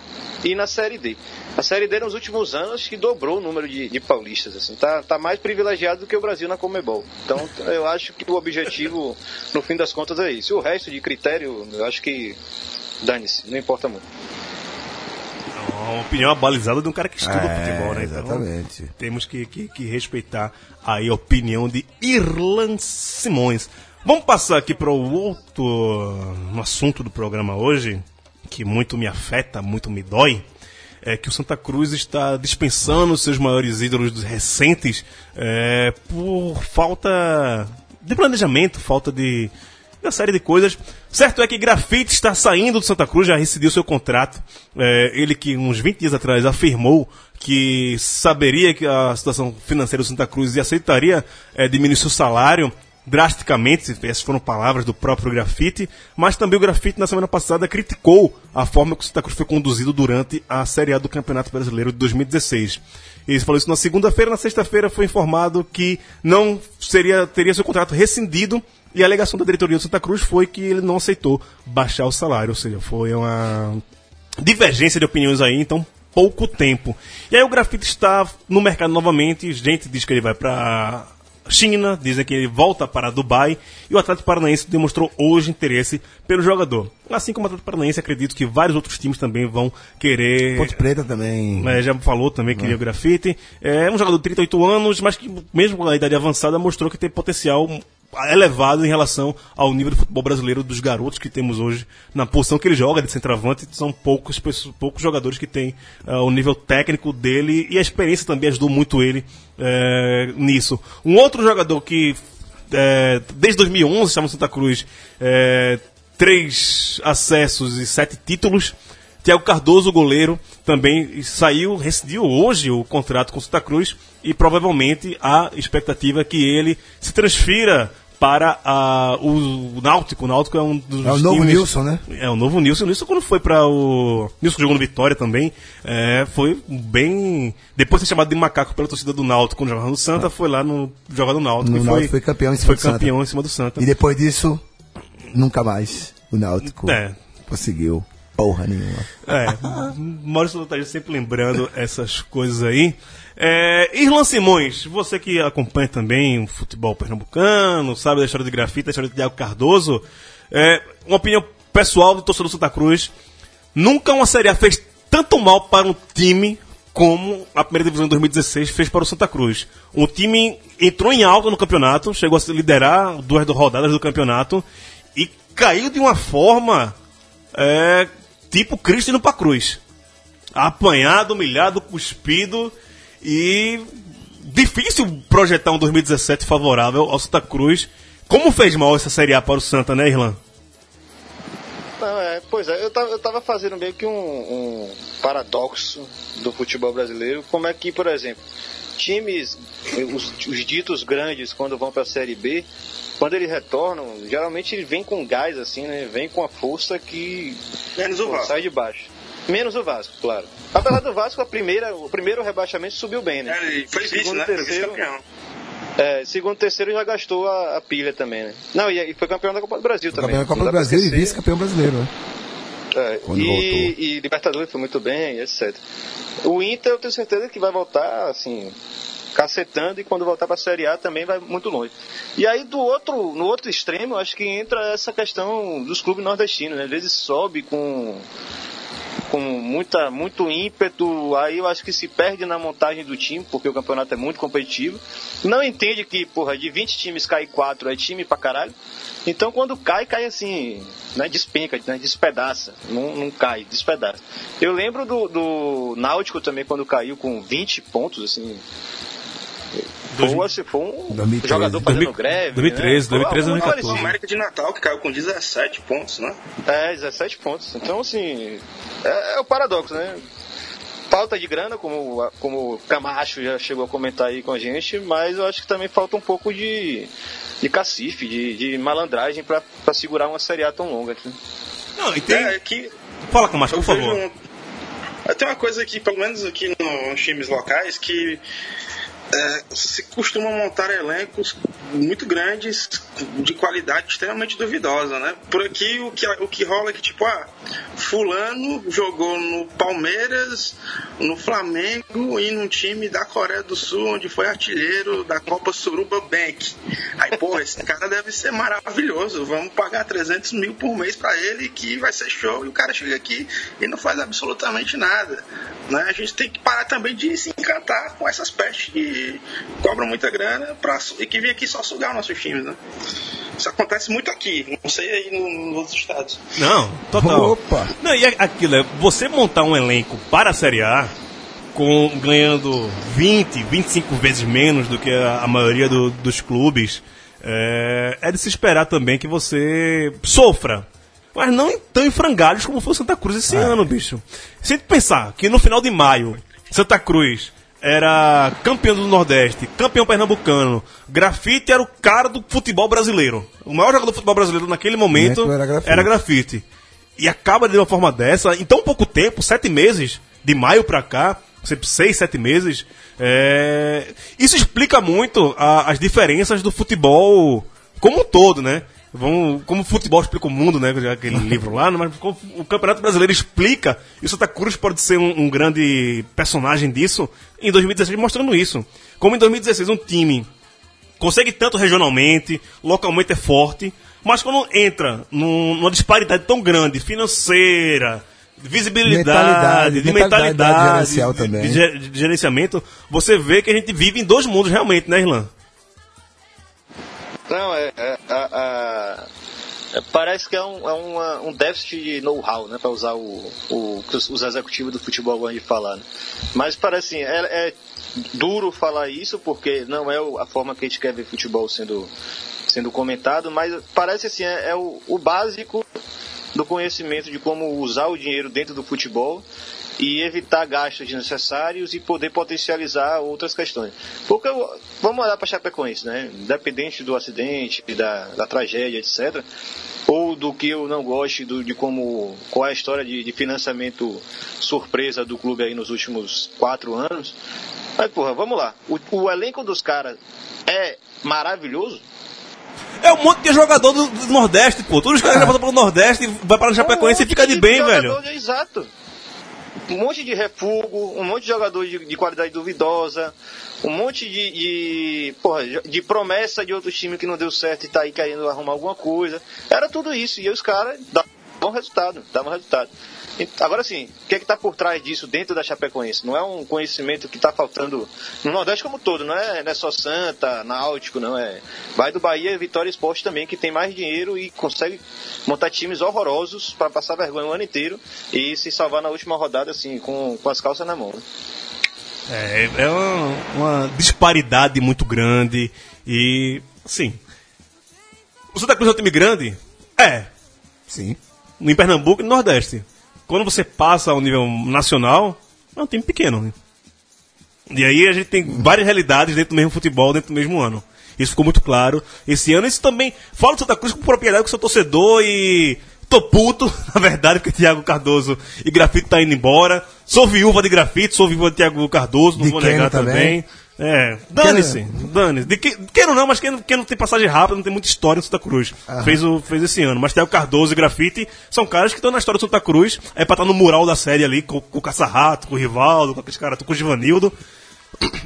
Speaker 2: e na Série D. A Série D nos últimos anos que dobrou o número de, de paulistas, assim, tá, tá mais privilegiado do que o Brasil na Comebol. Então eu acho que o objetivo, no fim das contas, é isso. O resto de critério, eu acho que dane-se, não importa muito.
Speaker 1: Uma opinião abalizada de um cara que estuda
Speaker 4: É,
Speaker 1: futebol, né? Então,
Speaker 4: exatamente.
Speaker 1: temos que, que, que respeitar aí a opinião de Irlan Simões. Vamos passar aqui para o outro um assunto do programa hoje, que muito me afeta, muito me dói. É que o Santa Cruz está dispensando seus maiores ídolos recentes é, por falta de planejamento, falta de uma série de coisas. Certo é que Grafite está saindo do Santa Cruz, já rescindiu seu contrato. É, ele que uns 20 dias atrás afirmou que saberia que a situação financeira do Santa Cruz e aceitaria é, diminuir seu salário drasticamente, essas foram palavras do próprio Grafite, mas também o Grafite na semana passada criticou a forma que o Santa Cruz foi conduzido durante a Série A do Campeonato Brasileiro de 2016. Ele falou isso na segunda-feira, na sexta-feira foi informado que não seria teria seu contrato rescindido e a alegação da diretoria do Santa Cruz foi que ele não aceitou baixar o salário, ou seja, foi uma divergência de opiniões aí, então pouco tempo. E aí o grafite está no mercado novamente, gente diz que ele vai para China, dizem que ele volta para Dubai e o Atlético Paranaense demonstrou hoje interesse pelo jogador. Assim como o Atlético Paranaense, acredito que vários outros times também vão querer
Speaker 4: Ponte Preta também.
Speaker 1: é, já falou também que queria o grafite. É um jogador de 38 anos, mas que, mesmo com a idade avançada, mostrou que tem potencial elevado em relação ao nível de futebol brasileiro dos garotos que temos hoje na posição que ele joga de centroavante. São poucos, poucos jogadores que têm ah, o nível técnico dele e a experiência também ajudou muito ele é, nisso. Um outro jogador que é, desde 2011 estava no Santa Cruz, três acessos e sete títulos. Tiago Cardoso, goleiro, também saiu, rescindiu hoje o contrato com o Santa Cruz e provavelmente a expectativa é que ele se transfira para a- o Náutico. O Náutico é um dos
Speaker 4: É o novo
Speaker 1: times-
Speaker 4: Nilson, né?
Speaker 1: É o novo Nilson. O Nilson quando foi para o... Nilson jogou no Vitória também, é, foi bem... Depois de ser chamado de macaco pela torcida do Náutico quando jogava no Santa, foi lá no jogar no Náutico.
Speaker 4: No
Speaker 1: e
Speaker 4: Náutico foi campeão em cima
Speaker 1: Foi
Speaker 4: do Santa.
Speaker 1: campeão em cima do Santa.
Speaker 4: E depois disso, nunca mais o Náutico
Speaker 1: É.
Speaker 4: conseguiu porra nenhuma.
Speaker 1: É, Maurício Lotaria sempre lembrando essas coisas aí. É, Irlan Simões, você que acompanha também o futebol pernambucano, sabe da história de grafite, da história de Diago Cardoso, é, uma opinião pessoal do torcedor do Santa Cruz, nunca uma Série A fez tanto mal para um time como a primeira divisão de 2016 fez para o Santa Cruz. Um time entrou em alta no campeonato, chegou a liderar duas rodadas do campeonato e caiu de uma forma é, tipo Cristo indo pra cruz. Apanhado, humilhado, cuspido e difícil projetar um 2017 favorável ao Santa Cruz. Como fez mal essa Série A para o Santa, né, Irlan?
Speaker 2: Não, é, pois é, eu tava, eu tava fazendo meio que um, um paradoxo do futebol brasileiro, como é que, por exemplo, times, os, os ditos grandes, quando vão para a Série B, quando eles retornam, geralmente ele vem com gás, assim, né? Vem com a força que
Speaker 3: Menos o
Speaker 2: pô,
Speaker 3: Vasco.
Speaker 2: sai de baixo. Menos o Vasco, claro. Apesar do Vasco, a primeira, o primeiro rebaixamento subiu bem, né?
Speaker 3: É, Ele foi vice,
Speaker 2: Segundo,
Speaker 3: né? Foi
Speaker 2: terceiro,
Speaker 3: vice-campeão.
Speaker 2: é, segundo, terceiro já gastou a, a pilha também, né? Não, e, e foi campeão da Copa do Brasil também.
Speaker 4: Campeão da Copa do Brasil e vice-campeão brasileiro, né?
Speaker 2: É,
Speaker 4: Quando
Speaker 2: e,
Speaker 4: voltou.
Speaker 2: e Libertadores foi muito bem, etc. O Inter eu tenho certeza que vai voltar, assim, cacetando e quando voltar para a Série A também vai muito longe. E aí do outro, no outro extremo, eu acho que entra essa questão dos clubes nordestinos, né? Às vezes sobe com com muita, muito ímpeto, aí eu acho que se perde na montagem do time, porque o campeonato é muito competitivo. Não entende que, porra, de 20 times cai 4 é time pra caralho. Então quando cai, cai assim, né, despenca, né, despedaça. Não, não cai, despedaça. Eu lembro do, do Náutico também, quando caiu com 20 pontos, assim. Foi, se foi um
Speaker 4: 2013.
Speaker 2: jogador fazendo
Speaker 1: 2000,
Speaker 2: greve.
Speaker 1: 2013,
Speaker 2: né?
Speaker 1: 2013,
Speaker 2: Foi algo
Speaker 1: 2014.
Speaker 3: O. América de Natal, que caiu com 17 pontos, né?
Speaker 2: É, 17 pontos. Então, assim, é, é o paradoxo, né? Falta de grana, como, como o Camacho já chegou a comentar aí com a gente, mas eu acho que também falta um pouco de, de cacife, de, de malandragem pra pra segurar uma série A tão longa aqui.
Speaker 1: Não, e tem...
Speaker 3: É que
Speaker 1: Fala com Macho,
Speaker 3: eu
Speaker 1: por favor.
Speaker 3: um- Tem uma coisa aqui, pelo menos aqui no- nos times locais, que é, se costuma montar elencos muito grandes, de qualidade extremamente duvidosa, né? Por aqui o que, o que rola é que, tipo, ah, fulano jogou no Palmeiras, no Flamengo e num time da Coreia do Sul, onde foi artilheiro da Copa Suruba Bank. Aí, porra, esse cara deve ser maravilhoso, vamos pagar 300 mil por mês pra ele que vai ser show. E o cara chega aqui e não faz absolutamente nada. Né? A gente tem que parar também de se encantar com essas pestes que cobram muita grana pra, e que vem aqui só sugar os nossos times, né? Isso acontece muito aqui, não sei aí no- nos outros estados.
Speaker 1: Não, total.
Speaker 4: Opa.
Speaker 1: Não, e aquilo é você montar um elenco para a Série A com ganhando 20, 25 vezes menos do que a, a maioria do- dos clubes, é, é de se esperar também que você sofra. Mas não em- tão em frangalhos como foi o Santa Cruz esse ano, bicho. Se a gente pensar que no final de maio, Santa Cruz era campeão do Nordeste, campeão pernambucano, Grafite era o cara do futebol brasileiro. O maior jogador do futebol brasileiro naquele momento
Speaker 4: era Grafite.
Speaker 1: era grafite. E acaba de uma forma dessa, em tão pouco tempo, sete meses, de maio pra cá, seis, sete meses, é, isso explica muito a- as diferenças do futebol como um todo, né? Vamos, como o futebol explica o mundo, né? Aquele livro lá, mas o Campeonato Brasileiro explica, e o Santa Cruz pode ser um, um grande personagem disso, em 2016 mostrando isso. Como em 2016 um time consegue tanto regionalmente, localmente é forte, mas quando entra num- numa disparidade tão grande, financeira, visibilidade,
Speaker 4: Mentalidade,
Speaker 1: de
Speaker 4: mentalidade
Speaker 1: mentalidade,
Speaker 4: gerencial
Speaker 1: de-
Speaker 4: também.
Speaker 1: de, de gerenciamento, você vê que a gente vive em dois mundos realmente, né, Irlan?
Speaker 2: Não, é. é- a- a- é, parece que é um, é um déficit de know-how, né? Pra usar o, o que os, os executivos do futebol gostam de falar. Né? Mas parece assim, é, é duro falar isso, porque não é a forma que a gente quer ver futebol sendo, sendo comentado, mas parece assim, é, é o, o básico do conhecimento de como usar o dinheiro dentro do futebol e evitar gastos desnecessários e poder potencializar outras questões. Porque eu- vamos olhar para Chapecoense, né? Independente do acidente, da, da tragédia, etc. Ou do que eu não goste do, de como qual é a história de, de financiamento surpresa do clube aí nos últimos quatro anos. Mas porra, vamos lá. O, o elenco dos caras é maravilhoso.
Speaker 1: É um monte de jogador do, do Nordeste, pô. Todos os caras que passam pelo Nordeste, vai para o Chapecoense e
Speaker 2: Um
Speaker 1: fica de bem,
Speaker 2: jogador,
Speaker 1: velho.
Speaker 2: Exato. Um monte de refugo, um monte de jogador de, de qualidade duvidosa, um monte de, de, porra, de promessa de outro time que não deu certo e tá aí querendo arrumar alguma coisa. Era tudo isso. E os caras davam resultado, davam resultado. Agora sim, o que é que tá por trás disso dentro da Chapecoense? Não é um conhecimento que tá faltando no Nordeste como todo, não é, não é só Santa, Náutico, não é. Vai do Bahia e Vitória Esporte também, que tem mais dinheiro e consegue montar times horrorosos para passar vergonha o ano inteiro e se salvar na última rodada, assim, com, com as calças na mão. né?
Speaker 1: É, é uma, uma disparidade muito grande e, assim, o Santa Cruz é um time grande? É,
Speaker 4: Sim.
Speaker 1: em Pernambuco e no Nordeste. Quando você passa ao nível nacional, é um time pequeno. né? E aí a gente tem várias realidades dentro do mesmo futebol, dentro do mesmo ano. Isso ficou muito claro esse ano. Isso também fala do Santa Cruz com propriedade com seu torcedor e tô puto, na verdade, porque Thiago Cardoso e Grafite tá indo embora. Sou viúva de Grafite, sou viúva de Thiago Cardoso, não
Speaker 4: De
Speaker 1: vou negar
Speaker 4: também.
Speaker 1: também. É, dane-se, dane-se. De que, quero não, mas quem, quem não tem passagem rápida, não tem muita história no Santa Cruz. Fez, o, fez esse ano. Mas Thiago Cardoso e Grafite são caras que estão na história do Santa Cruz. É pra estar no mural da série ali, com, com o Caça-Rato, com o Rivaldo, com aqueles caras, com o Givanildo.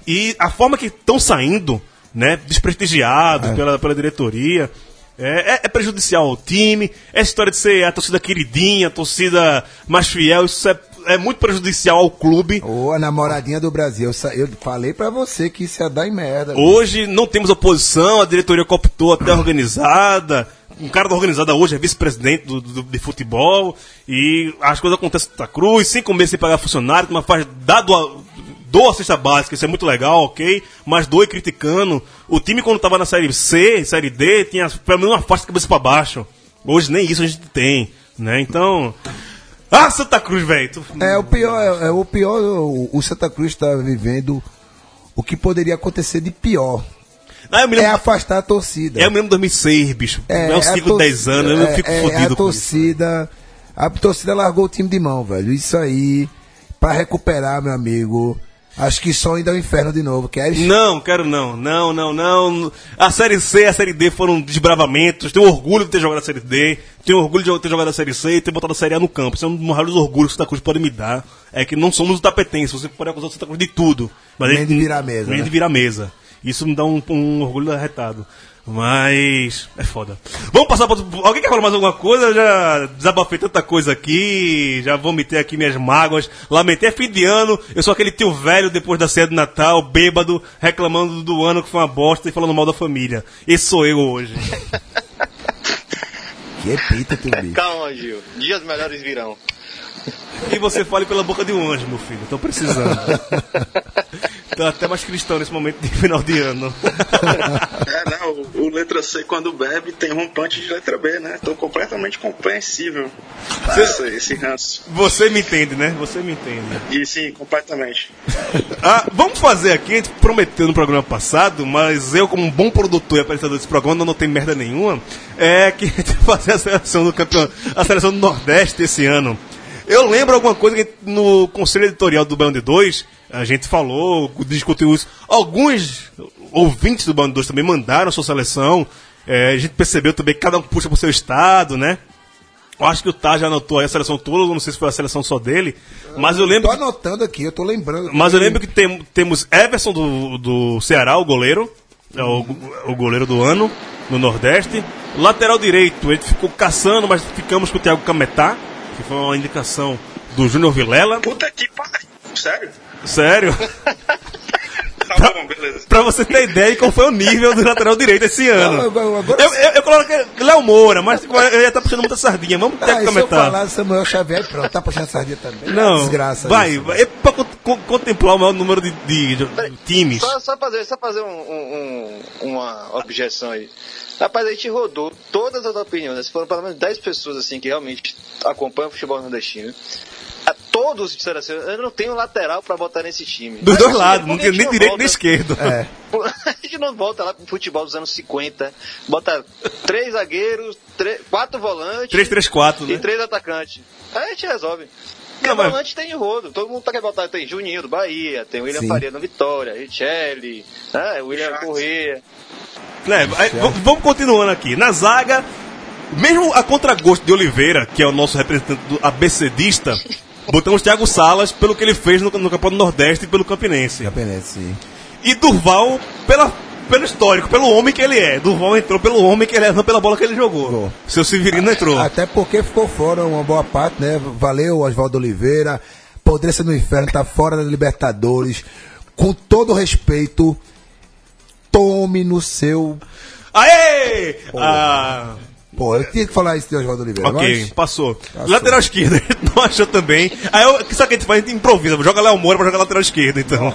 Speaker 1: E a forma que estão saindo, né, desprestigiados pela, pela diretoria, é, é- é prejudicial ao time. Essa história de ser a torcida queridinha, a torcida mais fiel, isso é, é muito prejudicial ao clube.
Speaker 4: Ô, a namoradinha do Brasil, eu falei pra você que isso ia dar em merda.
Speaker 1: Hoje não temos oposição, a diretoria cooptou até organizada. Um cara da organizada hoje é vice-presidente do, do- de futebol. E as coisas acontecem em Santa Cruz, cinco meses sem pagar funcionário, mas faz dado a. Doa a cesta básica, isso é muito legal, ok? Mas doe criticando. O time, quando tava na série C, série D, tinha pelo menos uma faixa de cabeça pra baixo. Hoje nem isso a gente tem, né? Então. Ah, Santa Cruz, velho!
Speaker 4: É o pior, é, é o pior, o, o Santa Cruz está vivendo o que poderia acontecer de pior.
Speaker 1: Ah, eu
Speaker 4: É
Speaker 1: lembro,
Speaker 4: afastar a torcida.
Speaker 1: é, eu me lembro de 2006, bicho. É, o
Speaker 4: a
Speaker 1: ciclo de
Speaker 4: tor-
Speaker 1: 10 anos, eu
Speaker 4: é,
Speaker 1: fico
Speaker 4: é,
Speaker 1: fodido
Speaker 4: a
Speaker 1: com isso.
Speaker 4: torcida, a torcida largou o time de mão, velho. Isso aí, pra recuperar, meu amigo, acho que só ainda é o inferno de novo. Queres?
Speaker 1: Não, quero não. Não, não, não. A Série C e a Série D foram desbravamentos. Tenho orgulho de ter jogado a Série D. Tenho orgulho de ter jogado a Série C e ter botado a Série A no campo. Isso é um dos maiores orgulhos que o Santa Cruz pode me dar. É que não somos o tapetense. Você pode acusar o Santa Cruz de tudo. Mas
Speaker 4: Nem
Speaker 1: ele-
Speaker 4: de virar mesa,
Speaker 1: Nem
Speaker 4: né?
Speaker 1: de virar mesa. Isso me dá um, um orgulho arretado. Mas. É foda. Vamos passar para. Alguém quer falar mais alguma coisa? Eu já desabafei tanta coisa aqui. Já vomitei aqui minhas mágoas. Lamentei. É fim de ano. Eu sou aquele tio velho depois da ceia de Natal, bêbado, reclamando do ano que foi uma bosta e falando mal da família. Esse sou eu hoje.
Speaker 4: Que pita, teu bicho.
Speaker 2: Calma, Gil. Dias melhores virão.
Speaker 1: E você fale pela boca de um anjo, meu filho. Tô precisando. Tô até mais cristão nesse momento de final de ano.
Speaker 3: É, não, o, o letra C quando bebe tem rompante de letra B, né? Então completamente compreensível esse, esse ranço.
Speaker 1: Você me entende, né? Você me entende.
Speaker 3: E sim, completamente.
Speaker 1: Ah, vamos fazer aqui, a gente prometeu no programa passado, mas eu, como um bom produtor e apresentador desse programa, não notei merda nenhuma, é que a gente vai fazer a seleção do campeão, a seleção do Nordeste esse ano. Eu lembro alguma coisa que no conselho editorial do Band 2, a gente falou, discutiu isso. Alguns ouvintes do Band 2 também mandaram a sua seleção. É, a gente percebeu também que cada um puxa pro seu estado, né? Eu acho que o Tá já anotou aí a seleção toda, não sei se foi a seleção só dele, mas eu lembro
Speaker 4: Tô
Speaker 1: que
Speaker 4: anotando aqui, eu tô lembrando.
Speaker 1: mas eu lembro que tem- temos Everson do, do Ceará, o goleiro. É o, o goleiro do ano, no Nordeste. Lateral direito, gente ficou caçando, mas ficamos com o Thiago Cametá, que foi uma indicação do Júnior Vilela.
Speaker 3: Puta que pariu. Sério?
Speaker 1: Sério.
Speaker 3: Tá bom, beleza.
Speaker 1: pra você ter ideia de qual foi o nível do lateral direito esse ano.
Speaker 4: Não, agora-
Speaker 1: Eu, eu, eu coloquei Léo Moura, mas eu ia estar puxando muita sardinha. Vamos ter
Speaker 4: Ah,
Speaker 1: que
Speaker 4: e se eu
Speaker 1: comentar.
Speaker 4: falar Samuel Xavier, pronto, tá puxando sardinha também.
Speaker 1: Não,
Speaker 4: Desgraça.
Speaker 1: vai,
Speaker 4: isso.
Speaker 1: vai. É pra con- con- contemplar o maior número de, de- de times.
Speaker 2: Só, só fazer, só fazer um- um- um- uma objeção aí. Rapaz, a gente rodou todas as opiniões. Foram pelo menos 10 pessoas assim que realmente acompanham o futebol nordestino. A todos disseram assim, eu não tenho lateral pra botar nesse time.
Speaker 1: Dos
Speaker 2: Mas,
Speaker 1: dois
Speaker 2: assim,
Speaker 1: lados, não
Speaker 2: gente
Speaker 1: nem
Speaker 2: não
Speaker 1: direito
Speaker 2: volta-
Speaker 1: nem esquerdo.
Speaker 4: É.
Speaker 2: A gente não volta lá pro futebol dos anos 50, bota três zagueiros, tre- quatro volantes
Speaker 1: 3-3-4,
Speaker 2: e
Speaker 1: né?
Speaker 2: três atacantes. Aí a gente resolve. Porque
Speaker 1: Não, mas-
Speaker 2: volante tem rodo, todo mundo tá querendo botar. Tem Juninho do Bahia, tem William
Speaker 4: Sim.
Speaker 2: Faria no Vitória, Richelli, né, William. Corrêa.
Speaker 1: Né, vamos continuando aqui. Na zaga, mesmo a contragosto de Oliveira, que é o nosso representante do ABCdista, botamos Thiago Salas pelo que ele fez no, no Campeonato do Nordeste e pelo Campinense.
Speaker 4: Sim.
Speaker 1: E Durval pela, pelo histórico, pelo homem que ele é. Durval entrou pelo homem que ele é, não pela bola que ele jogou. Seu Severino entrou.
Speaker 4: Até porque ficou fora uma boa parte, né? Valeu, Oswaldo Oliveira. Poderia ser no inferno, tá fora da Libertadores. Com todo respeito, tome no seu.
Speaker 1: Aê! Ah,
Speaker 4: Pô, eu tinha que falar isso de Oswaldo Oliveira.
Speaker 1: ok,
Speaker 4: mas-
Speaker 1: passou. Lateral esquerda, a gente não achou também. Aí eu, o que a gente faz? A gente improvisa. Joga Léo Moura pra jogar lateral esquerda, então.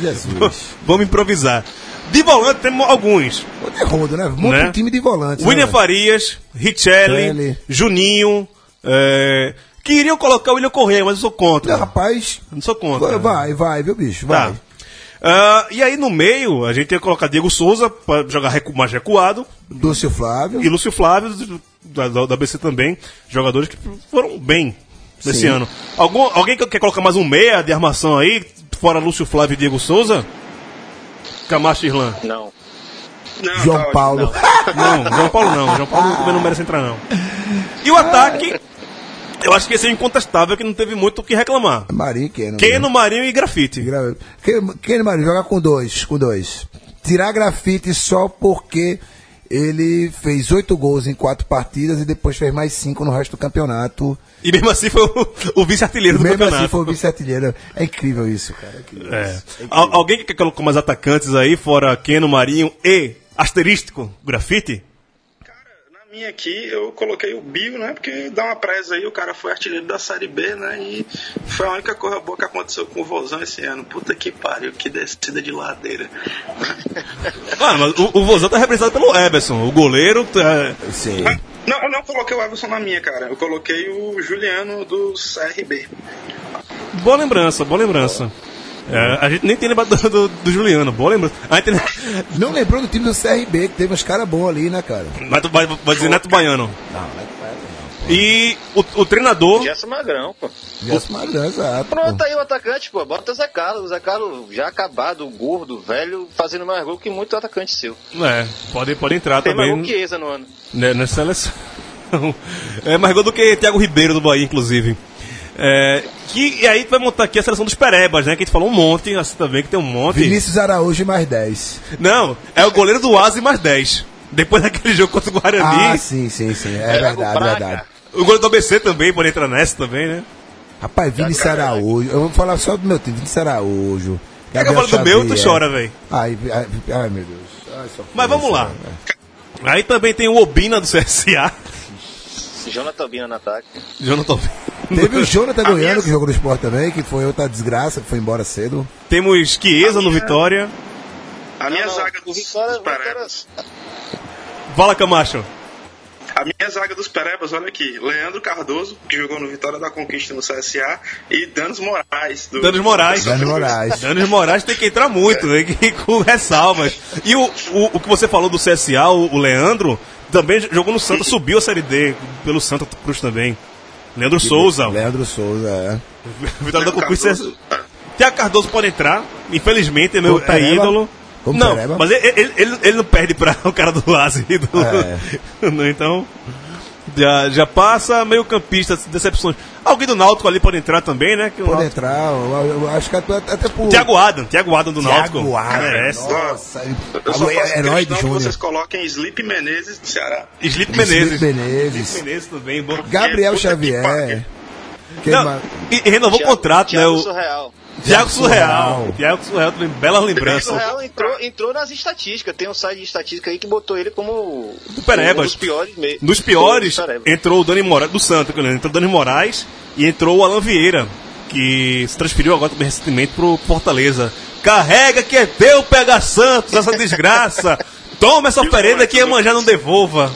Speaker 4: Jesus.
Speaker 1: Vamos improvisar. De volante temos alguns.
Speaker 4: É rodo, né? Monta
Speaker 1: Né?
Speaker 4: time de volante.
Speaker 1: William
Speaker 4: né,
Speaker 1: Farias, Richelli. Juninho. É... Queriam colocar o William Correia, mas eu sou contra.
Speaker 4: Não, rapaz.
Speaker 1: Não sou contra.
Speaker 4: Vai, vai, viu, bicho?
Speaker 1: Tá. Ah, e aí no meio, a gente ia colocar Diego Souza para jogar recu mais recuado.
Speaker 4: Lúcio Flávio.
Speaker 1: E Lúcio Flávio, da, da, da BC também. Jogadores que foram bem nesse
Speaker 4: Sim.
Speaker 1: ano. Algum, alguém que quer colocar mais um meia de armação aí, fora Lúcio Flávio e Diego Souza? Camacho Irlan.
Speaker 2: Não.
Speaker 3: Não,
Speaker 4: João
Speaker 3: tá
Speaker 4: Paulo.
Speaker 3: não.
Speaker 1: Não, João Paulo não. João Paulo também não merece entrar, não. E o ataque, eu acho que esse é incontestável, que não teve muito o que reclamar.
Speaker 4: Marinho e Keno.
Speaker 1: Keno, Marinho e Grafite.
Speaker 4: Keno, Keno Marinho, jogar com dois, com dois. Tirar grafite só porque ele fez oito gols em quatro partidas e depois fez mais cinco no resto do campeonato.
Speaker 1: E mesmo assim foi o, o vice-artilheiro do
Speaker 4: Mesmo
Speaker 1: campeonato.
Speaker 4: assim foi o vice-artilheiro. É incrível isso, cara. É incrível
Speaker 1: É.
Speaker 4: isso. É incrível.
Speaker 1: Al- alguém que colocou mais atacantes aí, fora Keno, Marinho e asterístico, grafite?
Speaker 3: Minha aqui, eu coloquei o Bill, né? Porque dá uma presa aí, o cara foi artilheiro da Série B, né? E foi a única coisa boa que aconteceu com o Vozão esse ano. Puta que pariu, que descida de ladeira.
Speaker 1: Ah, mas o, o Vozão tá representado pelo Eberson, o goleiro.
Speaker 4: Eu sei.
Speaker 3: Mas, não, eu não coloquei o Everson na minha, cara. Eu coloquei o Juliano do CRB.
Speaker 1: boa lembrança, boa lembrança. É, a gente nem tem lembrado do, do- do Juliano, boa lembrança. Gente,
Speaker 4: Não lembrou do time do CRB, que teve uns caras bons ali, né, cara?
Speaker 1: vai, vai, vai dizer Neto Baiano.
Speaker 4: Não, não é
Speaker 1: E o, o treinador.
Speaker 2: Gerson Magrão, pô.
Speaker 4: Gerson Magrão, exato. pô.
Speaker 2: Pronto, aí o atacante, pô. Bota o Zé Carlos. O Zé Carlos já acabado, gordo, velho, fazendo mais gol que muito atacante seu.
Speaker 1: É, pode, pode entrar
Speaker 2: Tem mais gol
Speaker 1: também
Speaker 2: que Eza no ano.
Speaker 1: né, nessa seleção. É mais gol do que Thiago Ribeiro do Bahia, inclusive. É, que, e aí tu vai montar aqui a seleção dos Perebas, né? Que a gente falou um monte, assim também, que tem um monte.
Speaker 4: Vinícius Araújo mais 10.
Speaker 1: Não, é o goleiro do Asa e mais 10. Depois daquele jogo contra o Guarani.
Speaker 4: Ah, sim, sim, sim. É
Speaker 2: Thiago
Speaker 4: verdade,
Speaker 2: Braga.
Speaker 4: verdade.
Speaker 1: O goleiro do ABC também pode entrar nessa também, né?
Speaker 4: Rapaz, Vinícius Araújo. Eu vou falar só do meu time, Vinícius Araújo.
Speaker 1: Quer que eu fale do meu, tu chora, velho.
Speaker 4: Ai, ai, ai, meu Deus. Ai, só
Speaker 1: Mas vamos lá.
Speaker 4: né?
Speaker 1: Aí também tem o Obina do CSA.
Speaker 2: Jonathan Bina no ataque.
Speaker 1: Jonathan.
Speaker 4: Teve o Jonathan
Speaker 3: A minha-
Speaker 4: Goiano, que jogou no esporte também, que foi outra desgraça, que foi embora cedo.
Speaker 1: Temos Chiesa no Vitória.
Speaker 3: A minha
Speaker 2: Não,
Speaker 3: zaga dos,
Speaker 2: Vitória,
Speaker 3: dos
Speaker 2: Vitória-
Speaker 3: Perebas.
Speaker 1: Fala, Camacho.
Speaker 3: A minha zaga dos Perebas, olha aqui. Leandro Cardoso, que jogou no Vitória da Conquista no CSA. E Danos Moraes. Do,
Speaker 1: Danos Moraes.
Speaker 4: Dani Moraes.
Speaker 1: Danos Moraes tem que entrar muito, né? Que, com ressalvas. E o, o, o que você falou do CSA, o, o Leandro, também jogou no Santa, subiu a Série D pelo Santa Cruz também. Leandro Souza,
Speaker 4: Leandro Souza, é.
Speaker 1: Vitória da Conquista.
Speaker 3: Cardoso.
Speaker 1: Tiago Cardoso pode entrar, infelizmente, é meu é
Speaker 4: Pereba?
Speaker 1: ídolo.
Speaker 4: Como
Speaker 1: não,
Speaker 4: Pereba?
Speaker 1: mas ele, ele, ele, ele não perde pra o cara do Asi. Do,
Speaker 4: É.
Speaker 1: então, já, já passa meio campista, decepções. Alguém do Náutico ali pode entrar também, né? Que
Speaker 4: Pode
Speaker 1: Náutico-
Speaker 4: entrar, eu, eu acho que até, até por.
Speaker 1: Tiago Adam, Tiago Adam do Náutico.
Speaker 4: Thiago Adam,
Speaker 1: Merece.
Speaker 4: Nossa,
Speaker 3: Eu só
Speaker 4: é
Speaker 3: faço
Speaker 4: herói
Speaker 3: questão
Speaker 4: de
Speaker 3: que
Speaker 4: Júnior.
Speaker 3: vocês coloquem Sleep Menezes do Ceará.
Speaker 1: Sleep Menezes.
Speaker 4: Felipe Menezes.
Speaker 1: Sleep Menezes também. Bom.
Speaker 4: Gabriel
Speaker 3: que
Speaker 4: Xavier. Quem
Speaker 1: Não, e, e renovou o contrato, né?
Speaker 2: Thiago
Speaker 1: O
Speaker 2: Surreal.
Speaker 1: Thiago Surreal.
Speaker 4: Surreal.
Speaker 1: Thiago Surreal também, bela lembrança.
Speaker 2: Surreal entrou, entrou nas estatísticas. Tem um site de estatística aí que botou ele como
Speaker 1: Do Perebas.
Speaker 2: um dos piores mesmo.
Speaker 1: Dos piores,
Speaker 2: Do
Speaker 1: entrou o Dani Moraes, do lembro, entrou o Dani Moraes e entrou o Alan Vieira, que se transferiu agora também recentemente pro Fortaleza. Carrega que é teu, pega Santos, essa desgraça. Toma essa oferenda que Iemanjá não devolva.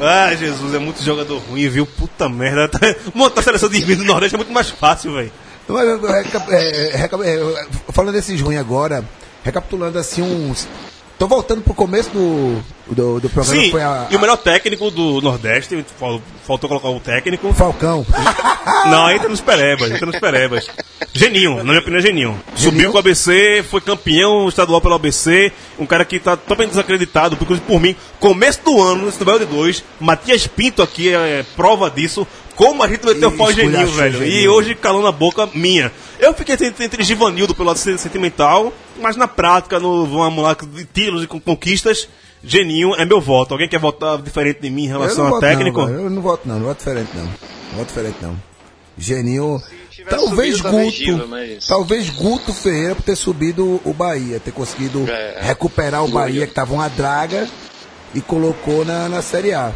Speaker 1: Ai, Jesus, é muito jogador ruim, viu? Puta merda. Montar a seleção de do Nordeste é muito mais fácil, velho.
Speaker 4: É, é, falando desses ruins agora, recapitulando assim uns. Tô voltando pro começo do, do, do programa,
Speaker 1: Sim,
Speaker 4: foi a,
Speaker 1: e o melhor técnico do Nordeste, fal- faltou colocar o técnico.
Speaker 4: Falcão.
Speaker 1: Não, entra nos Perebas, entra nos Perebas. Geninho, na minha opinião, é Geninho. Subiu com o ABC, foi campeão estadual pelo ABC, um cara que tá totalmente desacreditado, porque por mim, começo do ano, nesse duelo de dois, Matias Pinto aqui é prova disso, como a gente meteu
Speaker 4: Ih,
Speaker 1: fora o Geninho,
Speaker 4: esculachou o
Speaker 1: velho. E
Speaker 4: Geninho.
Speaker 1: hoje calou na boca minha. Eu fiquei entre, entre Givanildo pelo lado sentimental, mas na prática, no vamos lá, de títulos e con- conquistas, Geninho é meu voto. Alguém quer votar diferente de mim em relação
Speaker 4: não
Speaker 1: a
Speaker 4: voto
Speaker 1: técnico?
Speaker 4: Não, eu não voto não, não voto diferente não. Não voto diferente não. Geninho. Talvez
Speaker 2: subido,
Speaker 4: Guto.
Speaker 2: Mas-
Speaker 4: Talvez Guto Ferreira por ter subido o Bahia, ter conseguido
Speaker 2: É,
Speaker 4: recuperar o Bahia, que tava uma draga, e colocou na, na Série A.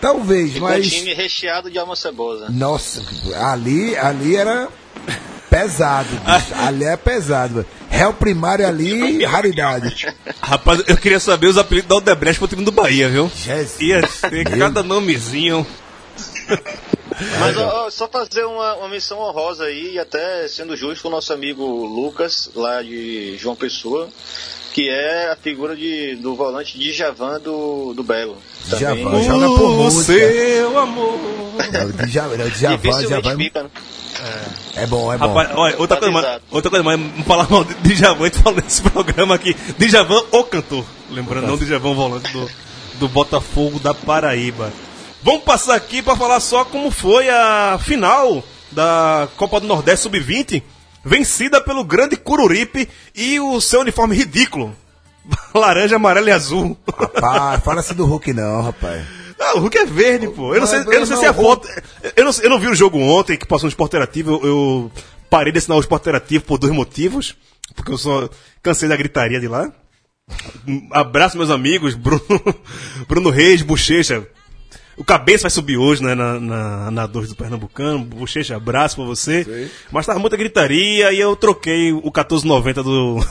Speaker 4: Talvez,
Speaker 2: Ficou um
Speaker 4: mas.
Speaker 2: time recheado de alma cebosa.
Speaker 4: Nossa, ali, ali era pesado, bicho. ali é pesado. Réu primário ali, raridade.
Speaker 1: Rapaz, eu queria saber os apelidos da Odebrecht pro time do Bahia, viu?
Speaker 4: Jesus.
Speaker 1: Ia ter cada nomezinho.
Speaker 2: Mas ó, só fazer uma, uma menção honrosa aí, e até sendo justo, o nosso amigo Lucas, lá de João Pessoa, que é a figura de, do volante de Javan do, do Belo. Também.
Speaker 4: Djavan, joga por
Speaker 1: O
Speaker 4: música.
Speaker 1: seu amor.
Speaker 4: É o Djavan, é o Djavan, Djavan.
Speaker 2: fica, né?
Speaker 4: É bom, é bom.
Speaker 1: Rapaz, olha, outra coisa, mais,
Speaker 2: Avisado.
Speaker 1: outra coisa mais, não falar mal de Djavan, a gente falando nesse programa aqui. Djavan, o cantor. Lembrando, não Djavan, volante do, do Botafogo da Paraíba. Vamos passar aqui para falar só como foi a final da Copa do Nordeste Sub-20, vencida pelo grande Cururipe e o seu uniforme ridículo. Laranja, amarelo e azul.
Speaker 4: Rapaz, fala assim do Hulk não, rapaz.
Speaker 1: Ah, o Hulk é verde, pô. Eu não sei, eu não sei se
Speaker 4: não,
Speaker 1: a foto. Eu não, eu não vi o jogo ontem que passou no Esporte Interativo. Eu, eu parei de assinar o Esporte Interativo por dois motivos. Porque eu só cansei da gritaria de lá. Abraço, meus amigos. Bruno, Bruno Reis, Bochecha. O cabeça vai subir hoje, né, na, na, na 2 do Pernambucano. Bochecha, abraço pra você. Mas tava muita gritaria e eu troquei o 1490 do,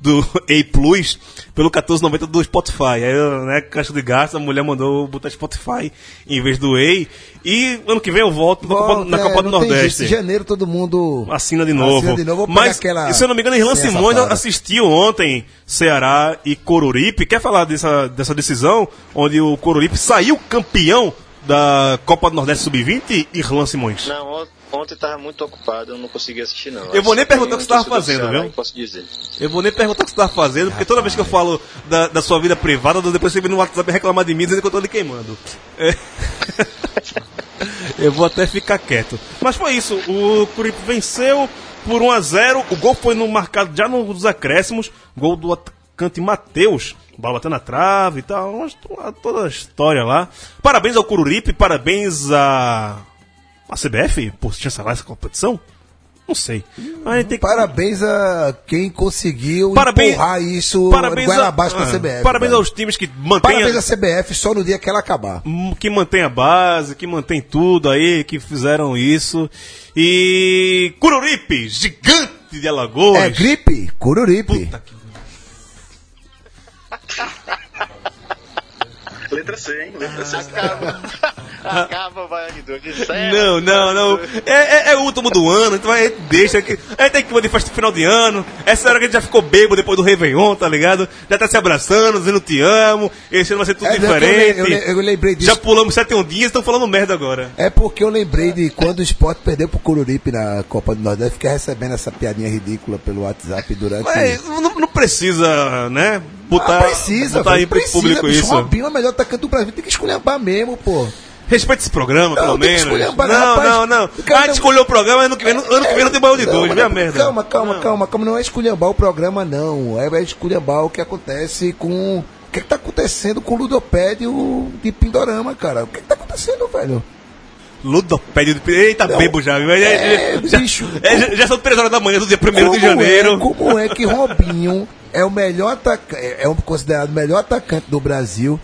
Speaker 1: do A Plus pelo 1490 do Spotify. Aí, né, caixa de gasto, a mulher mandou botar Spotify em vez do A. E ano que vem eu volto na Copa, na
Speaker 4: É,
Speaker 1: Copa do
Speaker 4: tem
Speaker 1: Nordeste.
Speaker 4: Em janeiro todo mundo
Speaker 1: Assina de novo.
Speaker 4: Assina de novo,
Speaker 1: Mas,
Speaker 4: aquela
Speaker 1: se eu não me engano, Irlan Simões assistiu ontem Ceará e Coruripe. Quer falar dessa, dessa decisão? Onde o Coruripe saiu campeão da Copa do Nordeste Sub-20? Irlan Simões.
Speaker 2: Não, ont- ontem tava muito ocupado, eu não consegui assistir não.
Speaker 1: Eu vou nem perguntar o que você tava
Speaker 2: torcedor do
Speaker 1: fazendo, viu?
Speaker 2: Posso dizer.
Speaker 1: Eu vou nem perguntar o que você estava fazendo, porque toda vez que eu falo da, da sua vida privada, depois você vem no WhatsApp reclamar de mim dizendo que eu tô lhe queimando. É. eu vou até ficar quieto. Mas foi isso, o Curipe venceu por 1 a 0 o gol foi no marcado já nos acréscimos, gol do atacante Matheus, bola batendo na trave e tal, mas toda a história lá. Parabéns ao Cururipe, parabéns a, a CBF por chancelar essa competição. Não sei. Gente tem que
Speaker 4: Parabéns a quem conseguiu
Speaker 1: Parabéns-
Speaker 4: empurrar isso
Speaker 1: parabéns
Speaker 4: goela
Speaker 1: a-
Speaker 4: abaixo
Speaker 1: ah,
Speaker 4: CBF.
Speaker 1: Parabéns
Speaker 4: velho.
Speaker 1: aos times que mantêm
Speaker 4: Parabéns
Speaker 1: a,
Speaker 4: à CBF só no dia que ela acabar.
Speaker 1: m- que mantém a base, que mantém tudo aí, que fizeram isso. E Cururipe, gigante de Alagoas.
Speaker 4: É gripe, cururipe.
Speaker 1: Puta que-
Speaker 3: Letra C, hein? Letra C.
Speaker 2: Acaba, acaba o encerra.
Speaker 1: Não, não, não. É, é, é o último do ano, então a gente deixa que. A gente tem que fazer festa de final de ano. Essa hora que a gente já ficou bêbado depois do Réveillon, tá ligado? Já tá se abraçando, dizendo te amo. Esse ano vai ser tudo
Speaker 4: É,
Speaker 1: diferente.
Speaker 4: eu, eu eu lembrei disso.
Speaker 1: Já pulamos sete ondinhas e estão falando merda agora.
Speaker 4: É porque eu lembrei de quando o Sport perdeu pro Cururipe na Copa do Nordeste, fiquei recebendo essa piadinha ridícula pelo WhatsApp durante.
Speaker 1: Mas não, não precisa, né? Botar,
Speaker 4: ah, precisa,
Speaker 1: botar
Speaker 4: velho,
Speaker 1: aí pro
Speaker 4: precisa,
Speaker 1: público
Speaker 4: bicho.
Speaker 1: isso.
Speaker 4: Robinho é o melhor atacante do Brasil, tem que esculhambar mesmo, pô.
Speaker 1: Respeite esse programa,
Speaker 4: Não,
Speaker 1: pelo menos. Não,
Speaker 4: rapaz.
Speaker 1: não, não.
Speaker 4: Cara
Speaker 1: A gente
Speaker 4: não-
Speaker 1: escolheu o programa, ano que vem, ano que vem não tem baú de
Speaker 4: Não,
Speaker 1: dois,
Speaker 4: mas
Speaker 1: vê a
Speaker 4: não,
Speaker 1: merda.
Speaker 4: Calma, calma,
Speaker 1: Não.
Speaker 4: calma, calma. Não é esculhambar o programa, não. É, é esculhambar o que acontece com. O que, que tá acontecendo com o Ludopédio de Pindorama, cara? O que, que tá acontecendo, velho?
Speaker 1: Ludopédio de... Eita,
Speaker 4: Não.
Speaker 1: bebo já, viu? É,
Speaker 4: É,
Speaker 1: já,
Speaker 4: bicho.
Speaker 1: é, já, já são três horas da manhã do dia 1 de
Speaker 4: Como
Speaker 1: janeiro.
Speaker 4: É, como é que Robinho é o melhor atacante, é um considerado o melhor atacante do Brasil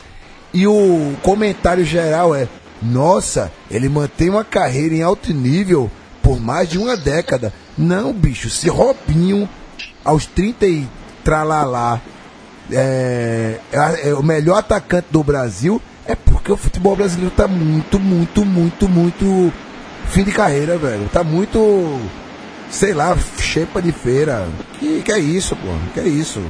Speaker 4: e o comentário geral é: nossa, ele mantém uma carreira em alto nível por mais de uma década. Não, bicho, se Robinho aos 30 e tralalá é, é, é o melhor atacante do Brasil, é porque o futebol brasileiro tá muito, muito, muito, muito fim de carreira, velho. Tá muito sei lá, chepa de feira. Que, que é isso, pô? Que é isso?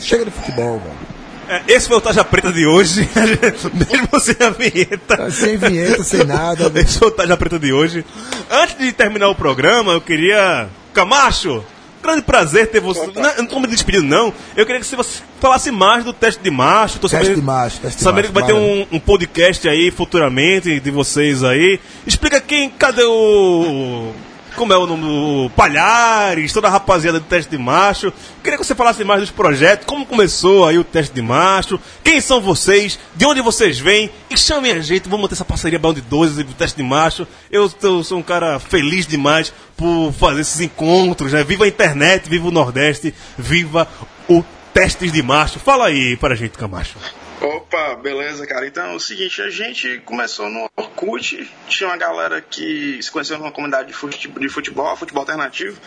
Speaker 4: Chega de futebol, velho.
Speaker 1: É, Esse foi o Taja Preta de hoje, mesmo sem a vinheta.
Speaker 4: Sem vinheta, sem nada.
Speaker 1: Esse foi o Taja Preta de hoje. Antes de terminar o programa, eu queria. Camacho! Grande prazer ter você. Não, não tô me despedindo, não. Eu queria que você falasse mais do teste de macho. Tô
Speaker 4: Teste
Speaker 1: sabendo-
Speaker 4: de macho, teste de
Speaker 1: Sabendo
Speaker 4: macho,
Speaker 1: que vai ter um, um podcast aí futuramente de vocês aí. Explica quem. Cadê o. Como é o nome do Palhares, toda a rapaziada do teste de macho. Queria que você falasse mais dos projetos, como começou aí o teste de macho, quem são vocês, de onde vocês vêm, e chamem a gente, vamos manter essa parceria de 12 e do teste de macho. Eu, eu sou um cara feliz demais por fazer esses encontros, né? Viva a internet, viva o Nordeste, viva o Testes de Macho. Fala aí para a gente, Camacho.
Speaker 3: Opa, beleza, cara. Então é o seguinte, a gente começou no Orkut, tinha uma galera que se conheceu numa comunidade de fute- de futebol, futebol alternativo,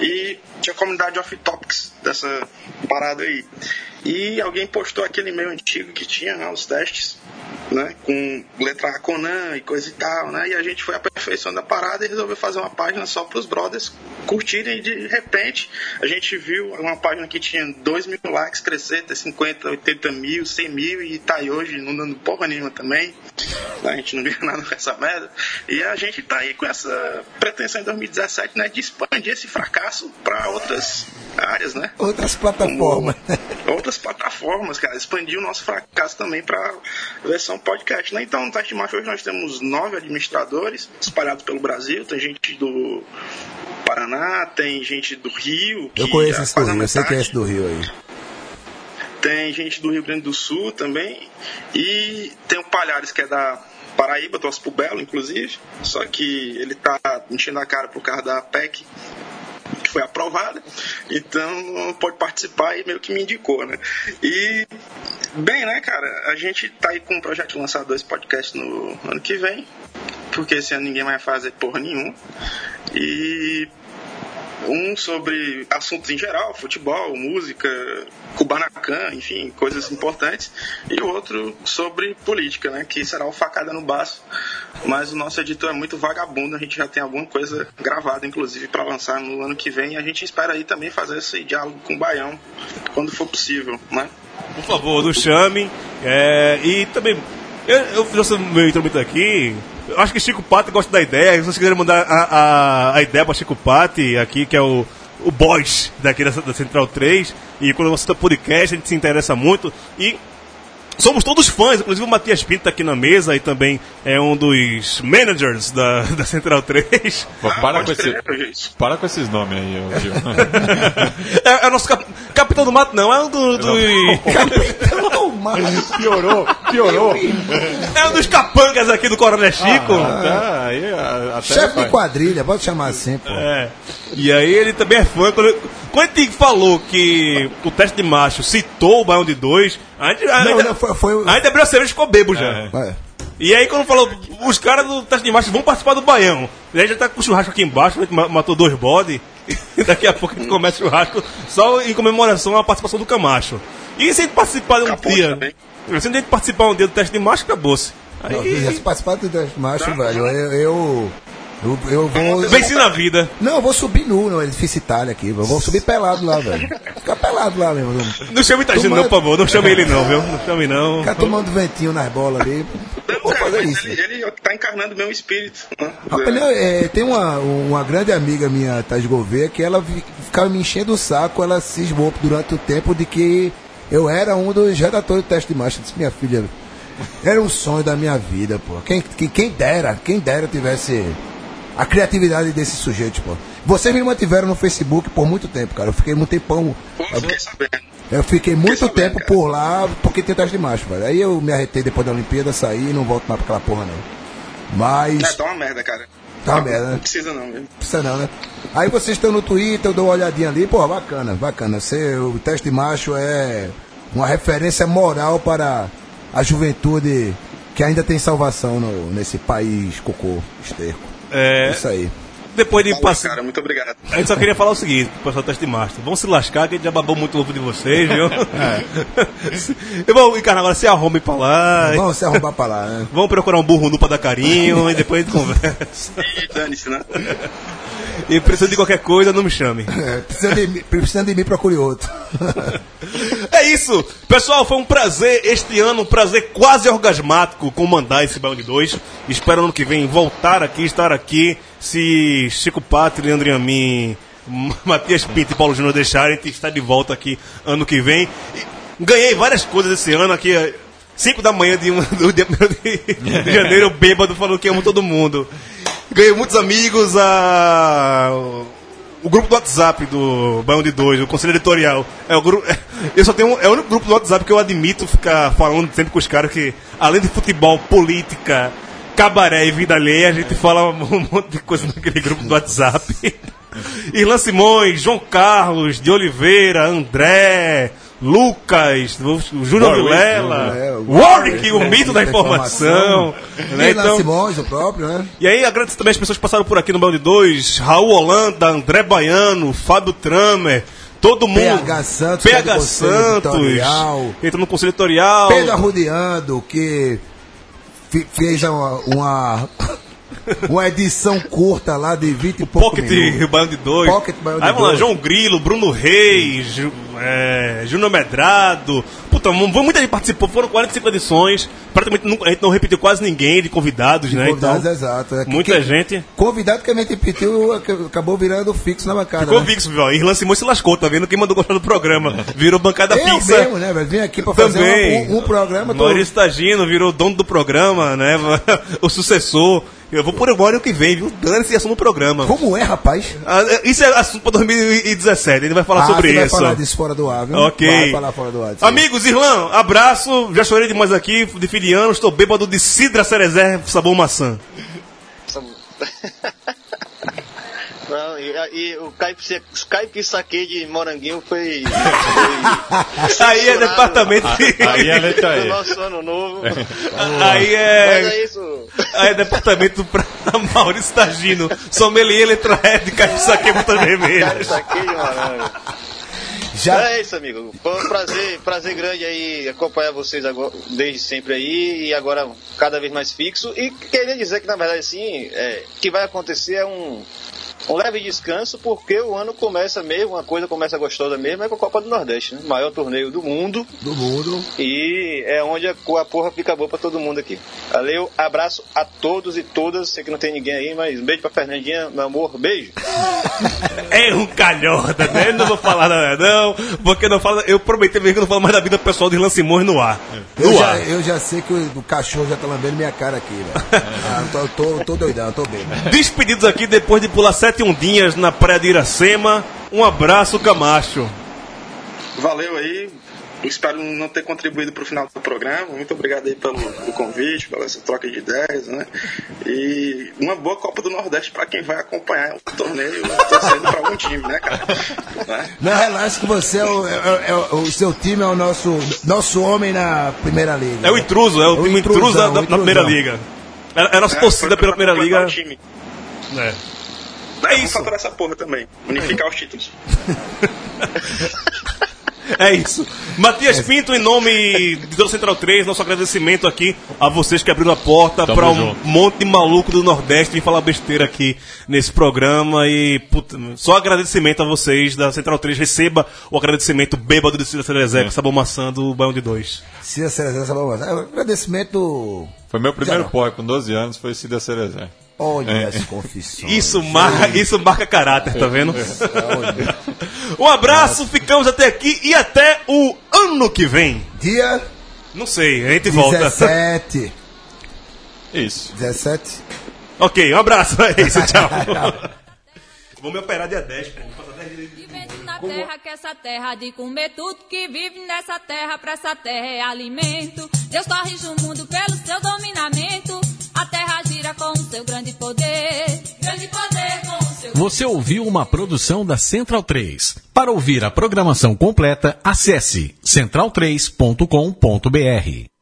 Speaker 3: e tinha a comunidade off topics dessa parada aí. E alguém postou aquele e-mail antigo que tinha, né, os testes, né, com letra A Conan e coisa e tal, né, e a gente foi aperfeiçoando a parada e resolveu fazer uma página só para os brothers curtirem e de repente a gente viu uma página que tinha 2 mil likes crescer, ter 50, 80 mil, 100 mil e tá aí hoje não dando porra nenhuma também. A gente não ganha nada com essa merda. E a gente tá aí com essa pretensão em 2017, né, de expandir esse fracasso para outras áreas, né?
Speaker 4: Outras plataformas.
Speaker 3: outras plataformas, cara, expandir o nosso fracasso também para versão podcast, né? Então, no Teste de Macho hoje nós temos nove administradores espalhados pelo Brasil, tem gente do Paraná, tem gente do Rio,
Speaker 4: Eu conheço esse do Rio, eu sei que é esse do Rio aí.
Speaker 3: tem gente do Rio Grande do Sul também, e tem o Palhares, que é da Paraíba, torce pro Belo, inclusive, só que ele tá enchendo a cara por causa da PEC foi aprovada, então pode participar e meio que me indicou, né? E, bem, né, cara, a gente tá aí com um projeto de lançar dois podcasts no ano que vem, porque esse ano ninguém vai fazer porra nenhuma, e um sobre assuntos em geral, futebol, música, Kubanacan, enfim, coisas importantes. E outro sobre política, né? Que será o Facada no Baço. Mas o nosso editor é muito vagabundo, a gente já tem alguma coisa gravada, inclusive, para lançar no ano que vem. E a gente espera aí também fazer esse diálogo com o Baião, quando for possível, né?
Speaker 1: Por favor, nos chame. É, e também, eu, eu o meu intromito aqui. Eu acho que Chico Pati gosta da ideia. Se vocês quiserem mandar a, a, a ideia para Chico Pati, aqui, que é o, o boss daqui da, da Central 3. E quando você está podcast, a gente se interessa muito. E Somos todos fãs, inclusive o Matias Pinto tá aqui na mesa e também é um dos managers da, da Central 3.
Speaker 5: Pô,
Speaker 3: Ah,
Speaker 5: para, com esse, para com esses nomes aí, ô, Gil.
Speaker 1: É, é o nosso cap- capitão do mato, não, é um do, do-
Speaker 5: piorou, piorou.
Speaker 1: é um dos capangas aqui do Coronel Chico.
Speaker 5: Tá, aí, a- até
Speaker 4: Chefe de quadrilha, pode chamar assim, pô.
Speaker 1: É. E aí ele também é fã. Quando, quando ele falou que o teste de macho citou o Baião de 2, a gente, a,
Speaker 4: Não,
Speaker 1: gente-
Speaker 4: não, foi- foi-
Speaker 1: a gente abriu a cerveja e ficou bebo já.
Speaker 5: É.
Speaker 4: Vai.
Speaker 1: E aí quando falou, os caras do teste de macho vão participar do Baião. E aí já tá com o churrasco aqui embaixo, ma- matou dois bodes. E daqui a pouco a gente começa o churrasco só em comemoração à participação do Camacho. E se a gente participar de um dia.
Speaker 3: também.
Speaker 1: Se a gente participar um dia do teste de macho, acabou-se.
Speaker 4: Não,
Speaker 1: Aí.
Speaker 4: se participar do teste macho, velho, eu, eu, eu, eu vou.
Speaker 1: Vence na vida.
Speaker 4: Não, eu vou subir nu no edifício Itália aqui. Eu vou subir pelado lá, velho. Ficar pelado lá mesmo.
Speaker 1: Não chame Itagino,
Speaker 4: Toma-
Speaker 1: não, por favor. Não chame ele, não, viu? Não chame, não.
Speaker 4: Ficar tomando ventinho nas bolas ali.
Speaker 3: Não,
Speaker 4: Vou fazer isso.
Speaker 3: ele, ele tá encarnando o meu espírito. Né?
Speaker 4: Rapaz, não, é, tem uma, uma grande amiga minha, Thais Gouveia, que ela ficava me enchendo o saco, ela cismou durante o tempo de que eu era um dos redatores do teste de marcha. Eu disse, minha filha, era um sonho da minha vida, pô. Quem, quem, quem dera, quem dera tivesse a criatividade desse sujeito, pô. Vocês me mantiveram no Facebook por muito tempo, cara. Eu fiquei muito tempão.
Speaker 3: Pô, fiquei sabendo.
Speaker 4: Eu fiquei muito
Speaker 3: sabendo,
Speaker 4: tempo
Speaker 3: cara.
Speaker 4: por lá porque tem teste de macho, velho. Aí eu me arretei depois da Olimpíada, saí e não volto mais pra aquela porra, não. Mas.
Speaker 3: É, tá uma merda, cara.
Speaker 4: Tá uma merda, né?
Speaker 3: Não precisa não, mesmo.
Speaker 4: precisa não, né? Aí vocês estão no Twitter, eu dou uma olhadinha ali, pô, bacana, bacana. Você, o teste macho é uma referência moral para a juventude que ainda tem salvação no- nesse país cocô, esterco.
Speaker 1: É,
Speaker 4: Isso aí.
Speaker 1: depois de
Speaker 3: Valeu,
Speaker 1: passar.
Speaker 3: cara, muito obrigado.
Speaker 1: A gente só queria falar o seguinte, pro pessoal do teste de master. Vão se lascar, que a gente já babou muito o ovo de vocês, viu? Eu vou encarnar agora, se arrume pra lá.
Speaker 4: Vamos se arrombar pra lá, né?
Speaker 1: Vamos procurar um burro nu pra dar carinho e depois a gente conversa.
Speaker 3: E dane-se, né?
Speaker 1: E precisando de qualquer coisa, não me chame.
Speaker 4: É, precisando, de, mim- precisando de mim, procure outro.
Speaker 1: É isso! Pessoal, foi um prazer este ano, um prazer quase orgasmático comandar esse Baião de 2. Espero ano que vem voltar aqui, estar aqui. Se Chico Pátrio, Leandro Amin, Matias Pinto e Paulo Júnior deixarem, a gente está de volta aqui ano que vem. E ganhei várias coisas esse ano aqui. 5 da manhã de um, dia 1 de janeiro, bêbado, falando que amo todo mundo. Ganhei muitos amigos, a o grupo do WhatsApp do Baião de Dois, o conselho editorial. É o grupo. Eu só tenho é o único grupo do WhatsApp que eu admito ficar falando sempre com os caras que, além de futebol, política, cabaré e vida alheia, a gente fala um monte de coisa naquele grupo do WhatsApp. Irlan Simões, João Carlos, de Oliveira, André, Lucas, o Júnior
Speaker 5: Warwick,
Speaker 1: Vilela,
Speaker 4: é, o-
Speaker 1: Warwick, o mito da informação. né? Então,
Speaker 4: Simões, o próprio, né?
Speaker 1: e aí agradeço também as pessoas que passaram por aqui no Balde 2, Raul Holanda, André Baiano, Fábio Tramer, todo mundo.
Speaker 4: PH Santos,
Speaker 1: PH Santos, entra no conselho editorial.
Speaker 4: Pedro Arrudeando, que fez uma, uma, uma edição curta lá de 20 e pouco
Speaker 1: Pocket
Speaker 4: minutos.
Speaker 1: Baiano de 2.
Speaker 4: Pocket Baiano de
Speaker 1: Aí vamos lá. João Grilo, Bruno Reis, é, Júnior Medrado. Puta, mu- muita gente participou, foram 45 edições. Praticamente não- a gente não repetiu quase ninguém de convidados, né?
Speaker 4: Convidados,
Speaker 1: então,
Speaker 4: exato. É
Speaker 1: muita
Speaker 4: que-
Speaker 1: gente.
Speaker 4: Convidado que a gente pediu acabou virando fixo na bancada.
Speaker 1: Ficou
Speaker 4: né?
Speaker 1: fixo, viu? Irlan Simões se lascou, tá vendo? Quem mandou gostar do programa. Virou bancada
Speaker 4: Eu
Speaker 1: fixa.
Speaker 4: mesmo, né, velho? Vim aqui pra fazer
Speaker 1: Também.
Speaker 4: um, um programa.
Speaker 1: Maurício Tagino virou dono do programa, né? o sucessor. Eu vou por agora o que vem, viu? Dane-se assunto no programa.
Speaker 4: Como é, rapaz?
Speaker 1: Ah, Isso é assunto para 2017, ele vai falar
Speaker 4: Ah,
Speaker 1: sobre
Speaker 4: vai
Speaker 1: isso.
Speaker 4: falar disso fora do ar, viu?
Speaker 1: Ok.
Speaker 4: Vai falar fora do ar.
Speaker 1: Amigos, Irlã, abraço. Já chorei demais aqui, de filiano. Estou bêbado de Cidra Cerezé, sabor maçã.
Speaker 2: Não, e, e o caipi, caipi saque de moranguinho foi. foi
Speaker 1: Aí é departamento de...
Speaker 5: Aí é letra
Speaker 2: do
Speaker 5: E.
Speaker 2: nosso ano novo.
Speaker 1: Aí
Speaker 2: Mas
Speaker 1: é...
Speaker 2: é isso.
Speaker 1: Aí é departamento pra Maurício Tagino. Sommelier, letra E, de caixa saque botas vermelhas.
Speaker 2: Saque de morango.
Speaker 4: Já,
Speaker 2: É isso, amigo. Foi um prazer, prazer grande aí acompanhar vocês agora, desde sempre aí e agora cada vez mais fixo. E queria dizer que, na verdade, assim, é, o que vai acontecer é um, um leve descanso, porque o ano começa mesmo, uma coisa começa gostosa mesmo, é com a Copa do Nordeste, né? Maior torneio do mundo.
Speaker 4: do mundo.
Speaker 2: E é onde a, a porra fica boa pra todo mundo aqui. Valeu, abraço a todos e todas. Sei que não tem ninguém aí, mas beijo pra Fernandinha, meu amor, beijo.
Speaker 1: É um calhorda, né? Não vou falar nada, não. Porque não fala. Eu prometi mesmo que eu não falo mais da vida pessoal de Irlan Simões no ar.
Speaker 4: Eu
Speaker 1: No
Speaker 4: já,
Speaker 1: ar.
Speaker 4: eu já sei que o, o cachorro já tá lambendo minha cara aqui, velho. Ah, eu tô, tô, tô doidão, tô bem.
Speaker 1: Despedidos aqui depois de pular sete ondinhas na praia de Iracema. Um abraço, Camacho.
Speaker 3: Valeu aí. Espero não ter contribuído para o final do programa. Muito obrigado aí pelo, pelo convite, pela essa troca de ideias, né? E uma boa Copa do Nordeste para quem vai acompanhar o torneio torcendo para algum time, né, cara? Né?
Speaker 4: Não, relaxa que você é o, é- é- é o- seu time é o nosso, nosso homem na primeira liga.
Speaker 1: É o intruso, é o,
Speaker 4: O
Speaker 1: time intruso da,
Speaker 4: intrusão,
Speaker 1: da- primeira
Speaker 4: intrusão.
Speaker 1: liga. É, é a nossa
Speaker 3: É,
Speaker 1: torcida pela primeira liga.
Speaker 3: o time.
Speaker 1: É. É
Speaker 3: Vamos
Speaker 1: isso.
Speaker 3: faturar essa porra também. Unificar os títulos.
Speaker 1: É isso. Matias Pinto, em nome do Central 3, nosso agradecimento aqui a vocês que abriram a porta para um
Speaker 5: junto.
Speaker 1: monte de maluco do Nordeste vir falar besteira aqui nesse programa. E puta, só agradecimento a vocês da Central 3. Receba o agradecimento bêbado de Cida Cerezé,
Speaker 5: É.
Speaker 1: com sabor maçã do Baião de Dois.
Speaker 4: Cida Cerezé, essa boa. É, Agradecimento.
Speaker 5: Foi meu primeiro pó, com 12 anos, foi Cida Cerezé.
Speaker 4: Olha
Speaker 5: É.
Speaker 4: as confissões.
Speaker 1: Isso marca, isso marca caráter, tá vendo?
Speaker 4: Olha.
Speaker 1: Um abraço, ficamos até aqui e até o ano que vem.
Speaker 4: Dia
Speaker 1: Não sei, a gente volta.
Speaker 4: 17.
Speaker 5: Isso.
Speaker 4: 17.
Speaker 1: Ok, um abraço, é isso, tchau. Vou me operar dia 10, pô. Vou passar 10 dias.
Speaker 6: Vivendo na terra, que essa terra de comer tudo que vive nessa terra, pra essa terra é alimento. Deus corrige o mundo pelo seu dominamento. A terra gira com o seu grande poder. Grande poder com o seu
Speaker 7: Você ouviu uma produção da Central 3. Para ouvir a programação completa, acesse central3.com.br.